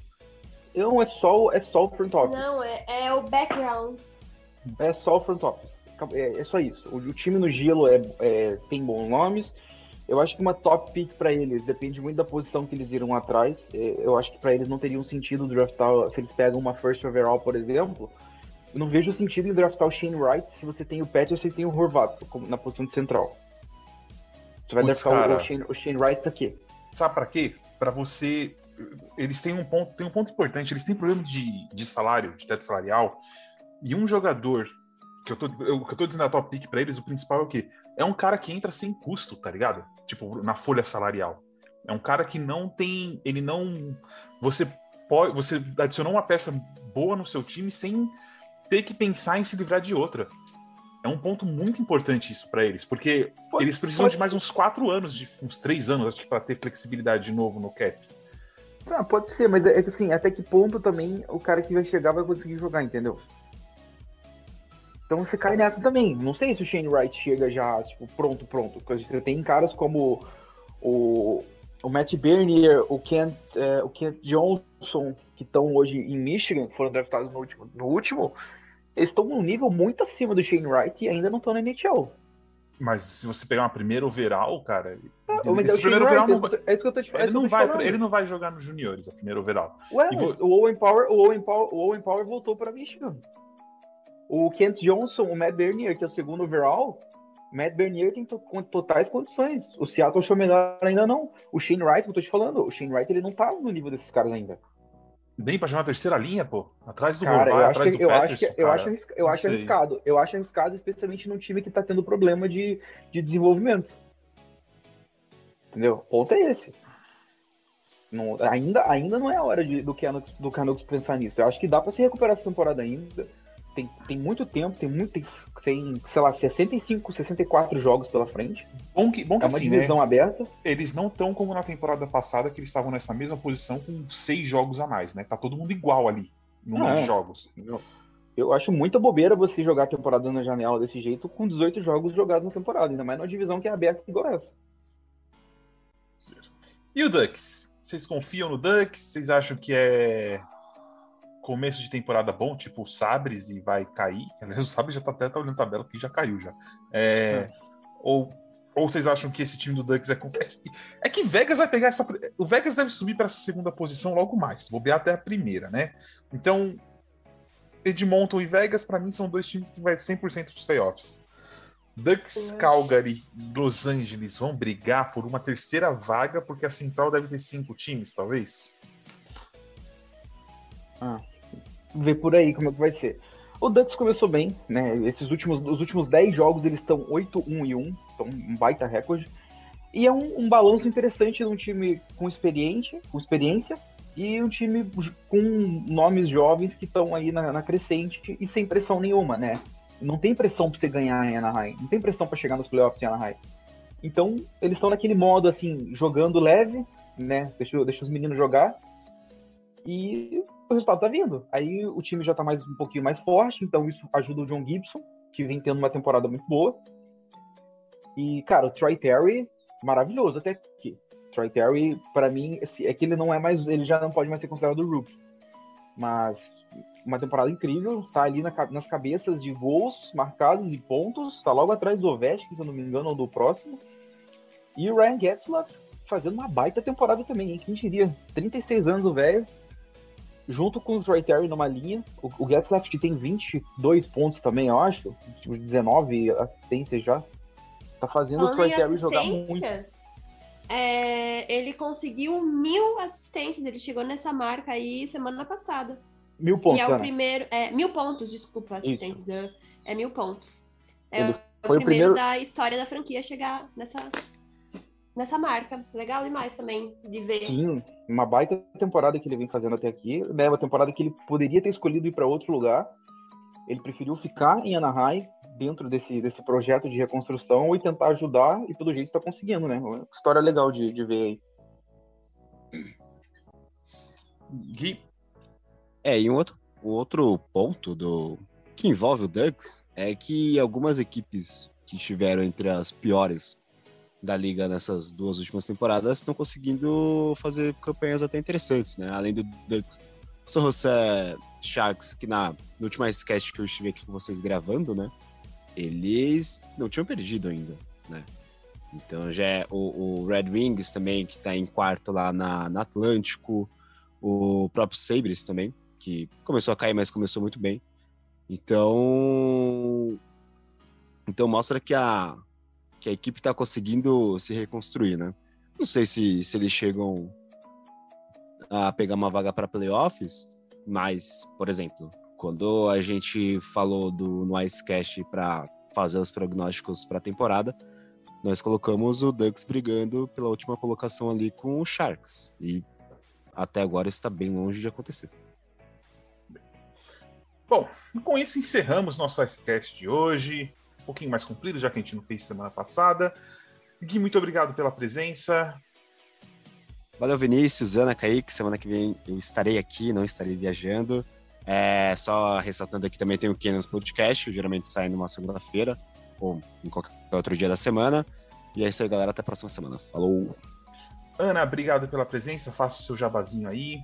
[SPEAKER 4] Não, é só, é só o front office.
[SPEAKER 2] Não, é, é o background.
[SPEAKER 4] É só o front office. É, é só isso. O, o time no gelo é, é- tem bons nomes. Eu acho que uma top pick para eles depende muito da posição que eles irão atrás. É, Eu acho que para eles não teria um sentido draftar se eles pegam uma first overall, por exemplo. Eu não vejo sentido em draftar o Shane Wright se você tem o Peterson e tem o Horvath como- na posição de central. Você vai
[SPEAKER 1] Putz,
[SPEAKER 4] draftar o-
[SPEAKER 1] cara.
[SPEAKER 4] o, Shane, o Shane Wright pra quê?
[SPEAKER 1] Sabe para quê? Para você. Eles têm um ponto, tem um ponto importante. Eles têm problema de, de salário, de teto salarial. E um jogador que eu tô, eu, que eu tô dizendo a top pick para eles, o principal é o quê? É um cara que entra sem custo, tá ligado? Tipo, na folha salarial. É um cara que não tem. Ele não. Você pode. Você adicionou uma peça boa no seu time sem ter que pensar em se livrar de outra. É um ponto muito importante isso para eles, porque
[SPEAKER 4] Pode-
[SPEAKER 1] eles precisam
[SPEAKER 4] pode
[SPEAKER 1] de mais uns quatro anos, de uns três anos, acho que, para ter flexibilidade de novo no cap.
[SPEAKER 4] Ah, pode ser, mas é que assim, até que ponto também o cara que vai chegar vai conseguir jogar, entendeu? Então você cai nessa também. Não sei se o Shane Wright chega já, tipo, pronto, pronto. Porque você tem caras como o, o Matt Bernier, o Kent, é, o Kent Johnson, que estão hoje em Michigan, foram draftados no último, no último eles estão num nível muito acima do Shane Wright e ainda não estão na NHL.
[SPEAKER 1] Mas se você pegar uma primeira overall, cara.
[SPEAKER 4] Ah, mas é, o
[SPEAKER 1] primeiro
[SPEAKER 4] Shane
[SPEAKER 1] overall
[SPEAKER 4] Wright,
[SPEAKER 1] não,
[SPEAKER 4] é isso que eu tô- é te é
[SPEAKER 1] ele,
[SPEAKER 4] eu
[SPEAKER 1] não vai,
[SPEAKER 4] falando.
[SPEAKER 1] ele não vai jogar nos juniores, a primeira overall.
[SPEAKER 4] Ué,
[SPEAKER 1] vou-
[SPEAKER 4] o Owen Power, o Owen Power, o Owen Power voltou para Michigan. O Kent Johnson, o Matt Bernier, que é o segundo overall, Matt Bernier tem to- totais condições. O Seattle achou melhor ainda não. O Shane Wright, que eu tô te falando, o Shane Wright ele não tá no nível desses caras ainda.
[SPEAKER 1] Bem pra jogar na terceira linha, pô. Atrás do
[SPEAKER 4] Cara, acho
[SPEAKER 1] atrás
[SPEAKER 4] que
[SPEAKER 1] do
[SPEAKER 4] eu acho que eu
[SPEAKER 1] cara.
[SPEAKER 4] acho, eu acho arriscado. Eu acho arriscado, especialmente num time que tá tendo problema de, de desenvolvimento. Entendeu? O ponto é esse. Não- ainda, ainda não é a hora de, do Canucks, do Canucks pensar nisso. Eu acho que dá pra se recuperar essa temporada ainda. Tem, tem muito tempo, tem muito, tem, tem, sei lá, 65, 64 jogos pela frente.
[SPEAKER 1] Bom que, bom que
[SPEAKER 4] É uma
[SPEAKER 1] assim, né?
[SPEAKER 4] divisão aberta.
[SPEAKER 1] Eles não estão como na temporada passada, que eles estavam nessa mesma posição com seis jogos a mais, né? Tá todo mundo igual ali, no número
[SPEAKER 4] Ah,
[SPEAKER 1] de jogos.
[SPEAKER 4] Eu acho muita bobeira você jogar a temporada na janela desse jeito com 18 jogos jogados na temporada, ainda mais numa divisão que é aberta igual essa.
[SPEAKER 1] E o Ducks? Vocês confiam no Ducks? Vocês acham que é começo de temporada bom, tipo o Sabres e vai cair? Aliás, o Sabres já tá até tá olhando a tabela que já caiu já. É, Ou, ou vocês acham que esse time do Ducks é, é que, é que Vegas vai pegar essa. O Vegas deve subir para essa segunda posição logo mais, bobear até a primeira, né? Então, Edmonton e Vegas, para mim, são dois times que vai 100% dos playoffs. Ducks, Calgary e Los Angeles vão brigar por uma terceira vaga, porque a Central deve ter cinco times, talvez.
[SPEAKER 4] Ver por aí como é que vai ser. O Ducks começou bem, né? Esses últimos, os últimos 10 jogos eles estão 8-1 e 1, então um baita recorde. E é um, um balanço interessante de um time com experiente, com experiência e um time com nomes jovens que estão aí na, na crescente e sem pressão nenhuma, né? Não tem pressão para você ganhar em Anaheim, não tem pressão para chegar nos playoffs em Anaheim. Então, eles estão naquele modo assim, jogando leve, né? Deixa, deixa os meninos jogar. E o resultado tá vindo. Aí o time já tá mais um pouquinho mais forte, então isso ajuda o John Gibson, que vem tendo uma temporada muito boa. E, cara, o Troy Terry, maravilhoso até aqui. Troy Terry, para mim, é que ele não é mais, ele já não pode mais ser considerado rookie. Mas uma temporada incrível, tá ali na nas cabeças de gols marcados e pontos, tá logo atrás do Ovechkin, se eu não me engano, ou do próximo. E o Ryan Getzlaff fazendo uma baita temporada também, hein? Quem diria? 36 anos o velho, junto com o Troy Terry numa linha. O, o Getzlaff que tem 22 pontos também, eu acho. Tipo, 19 assistências já. Tá fazendo o
[SPEAKER 2] Falando
[SPEAKER 4] Troy
[SPEAKER 2] em
[SPEAKER 4] Terry jogar muito.
[SPEAKER 2] é, ele conseguiu mil assistências, ele chegou nessa marca aí semana passada.
[SPEAKER 4] Mil
[SPEAKER 2] e
[SPEAKER 4] pontos,
[SPEAKER 2] é o
[SPEAKER 4] Ana.
[SPEAKER 2] primeiro. É, mil pontos, desculpa, assistências. É, é mil pontos. É
[SPEAKER 4] Ele
[SPEAKER 2] o
[SPEAKER 4] foi o
[SPEAKER 2] primeiro,
[SPEAKER 4] primeiro-
[SPEAKER 2] da história da franquia a chegar nessa, nessa marca. Legal demais também de ver.
[SPEAKER 4] Sim, uma baita temporada que ele vem fazendo até aqui. Né? Uma temporada que ele poderia ter escolhido ir para outro lugar. Ele preferiu ficar em Anaheim, dentro desse, desse projeto de reconstrução, e tentar ajudar, e pelo jeito está conseguindo, né? Uma história legal de, de ver aí.
[SPEAKER 1] Gui,
[SPEAKER 3] É, e um outro, um outro ponto do que envolve o Ducks é que algumas equipes que estiveram entre as piores da liga nessas duas últimas temporadas estão conseguindo fazer campanhas até interessantes, né? Além do Ducks, São José Sharks, que na no último sketch que eu estive aqui com vocês gravando, né? Eles não tinham perdido ainda, né? Então já é o, o Red Wings também, que tá em quarto lá na, na Atlântico, o próprio Sabres também, que começou a cair, mas começou muito bem. Então, então mostra que a, que a equipe está conseguindo se reconstruir, né? Não sei se, se eles chegam a pegar uma vaga para playoffs, mas, por exemplo, quando a gente falou do no Icecast para fazer os prognósticos para a temporada, nós colocamos o Ducks brigando pela última colocação ali com o Sharks. E até agora está bem longe de acontecer.
[SPEAKER 1] Bom, com isso encerramos nosso Icecast de hoje. Um pouquinho mais comprido, já que a gente não fez semana passada. Gui, muito obrigado pela presença.
[SPEAKER 3] Valeu, Vinícius, Ana, Kaique. Semana que vem eu estarei aqui, não estarei viajando. É, só ressaltando aqui também tem o Kenan's Podcast, eu geralmente sai numa segunda-feira ou em qualquer outro dia da semana. E é isso aí, galera. Até a próxima semana. Falou!
[SPEAKER 1] Ana, obrigado pela presença. Faça o seu jabazinho aí.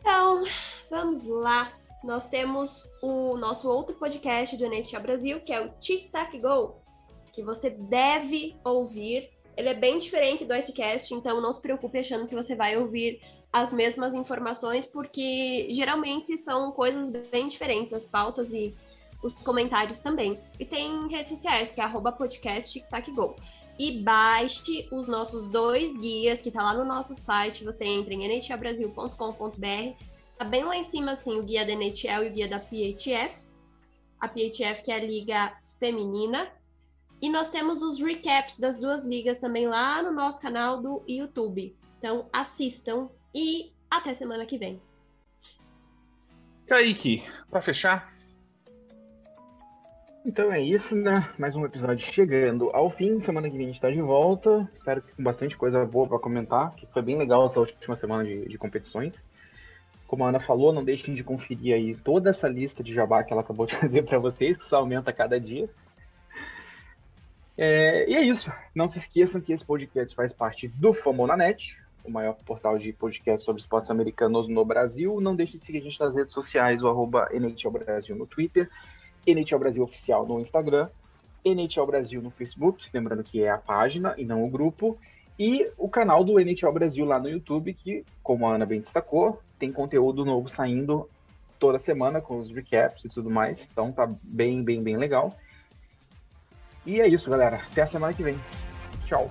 [SPEAKER 2] Então, vamos lá. Nós temos o nosso outro podcast do NHL Brasil, que é o Tic Tac Go. que você deve ouvir. Ele é bem diferente do Icecast, então não se preocupe achando que você vai ouvir as mesmas informações, porque geralmente são coisas bem diferentes, as pautas e os comentários também. E tem redes sociais, que é arroba podcast TacGo. E baixe os nossos dois guias, que tá lá no nosso site. Você entra em nhlabrasil.com.br. Tá bem lá em cima, assim, o guia da NHL e o guia da PHF. A PHF, que é a liga feminina. E nós temos os recaps das duas ligas também lá no nosso canal do YouTube. Então assistam e até semana que vem.
[SPEAKER 1] Kaique, para fechar,
[SPEAKER 4] então é isso, né? Mais um episódio chegando ao fim. Semana que vem a gente está de volta. Espero que com bastante coisa boa para comentar, que foi bem legal essa última semana de, de, competições. Como a Ana falou, não deixem de conferir aí toda essa lista de jabá que ela acabou de fazer para vocês, que só aumenta a cada dia. É, e é isso. Não se esqueçam que esse podcast faz parte do Famonanet, o maior portal de podcast sobre esportes americanos no Brasil. Não deixe de seguir a gente nas redes sociais, o arroba NHL Brasil no Twitter NHL Brasil Oficial no Instagram, NHL Brasil no Facebook, lembrando que é a página e não o grupo, e o canal do NHL Brasil lá no YouTube, que, como a Ana bem destacou, tem conteúdo novo saindo toda semana com os recaps e tudo mais. Então tá bem, bem, bem legal. E é isso, galera. Até a semana que vem. Tchau.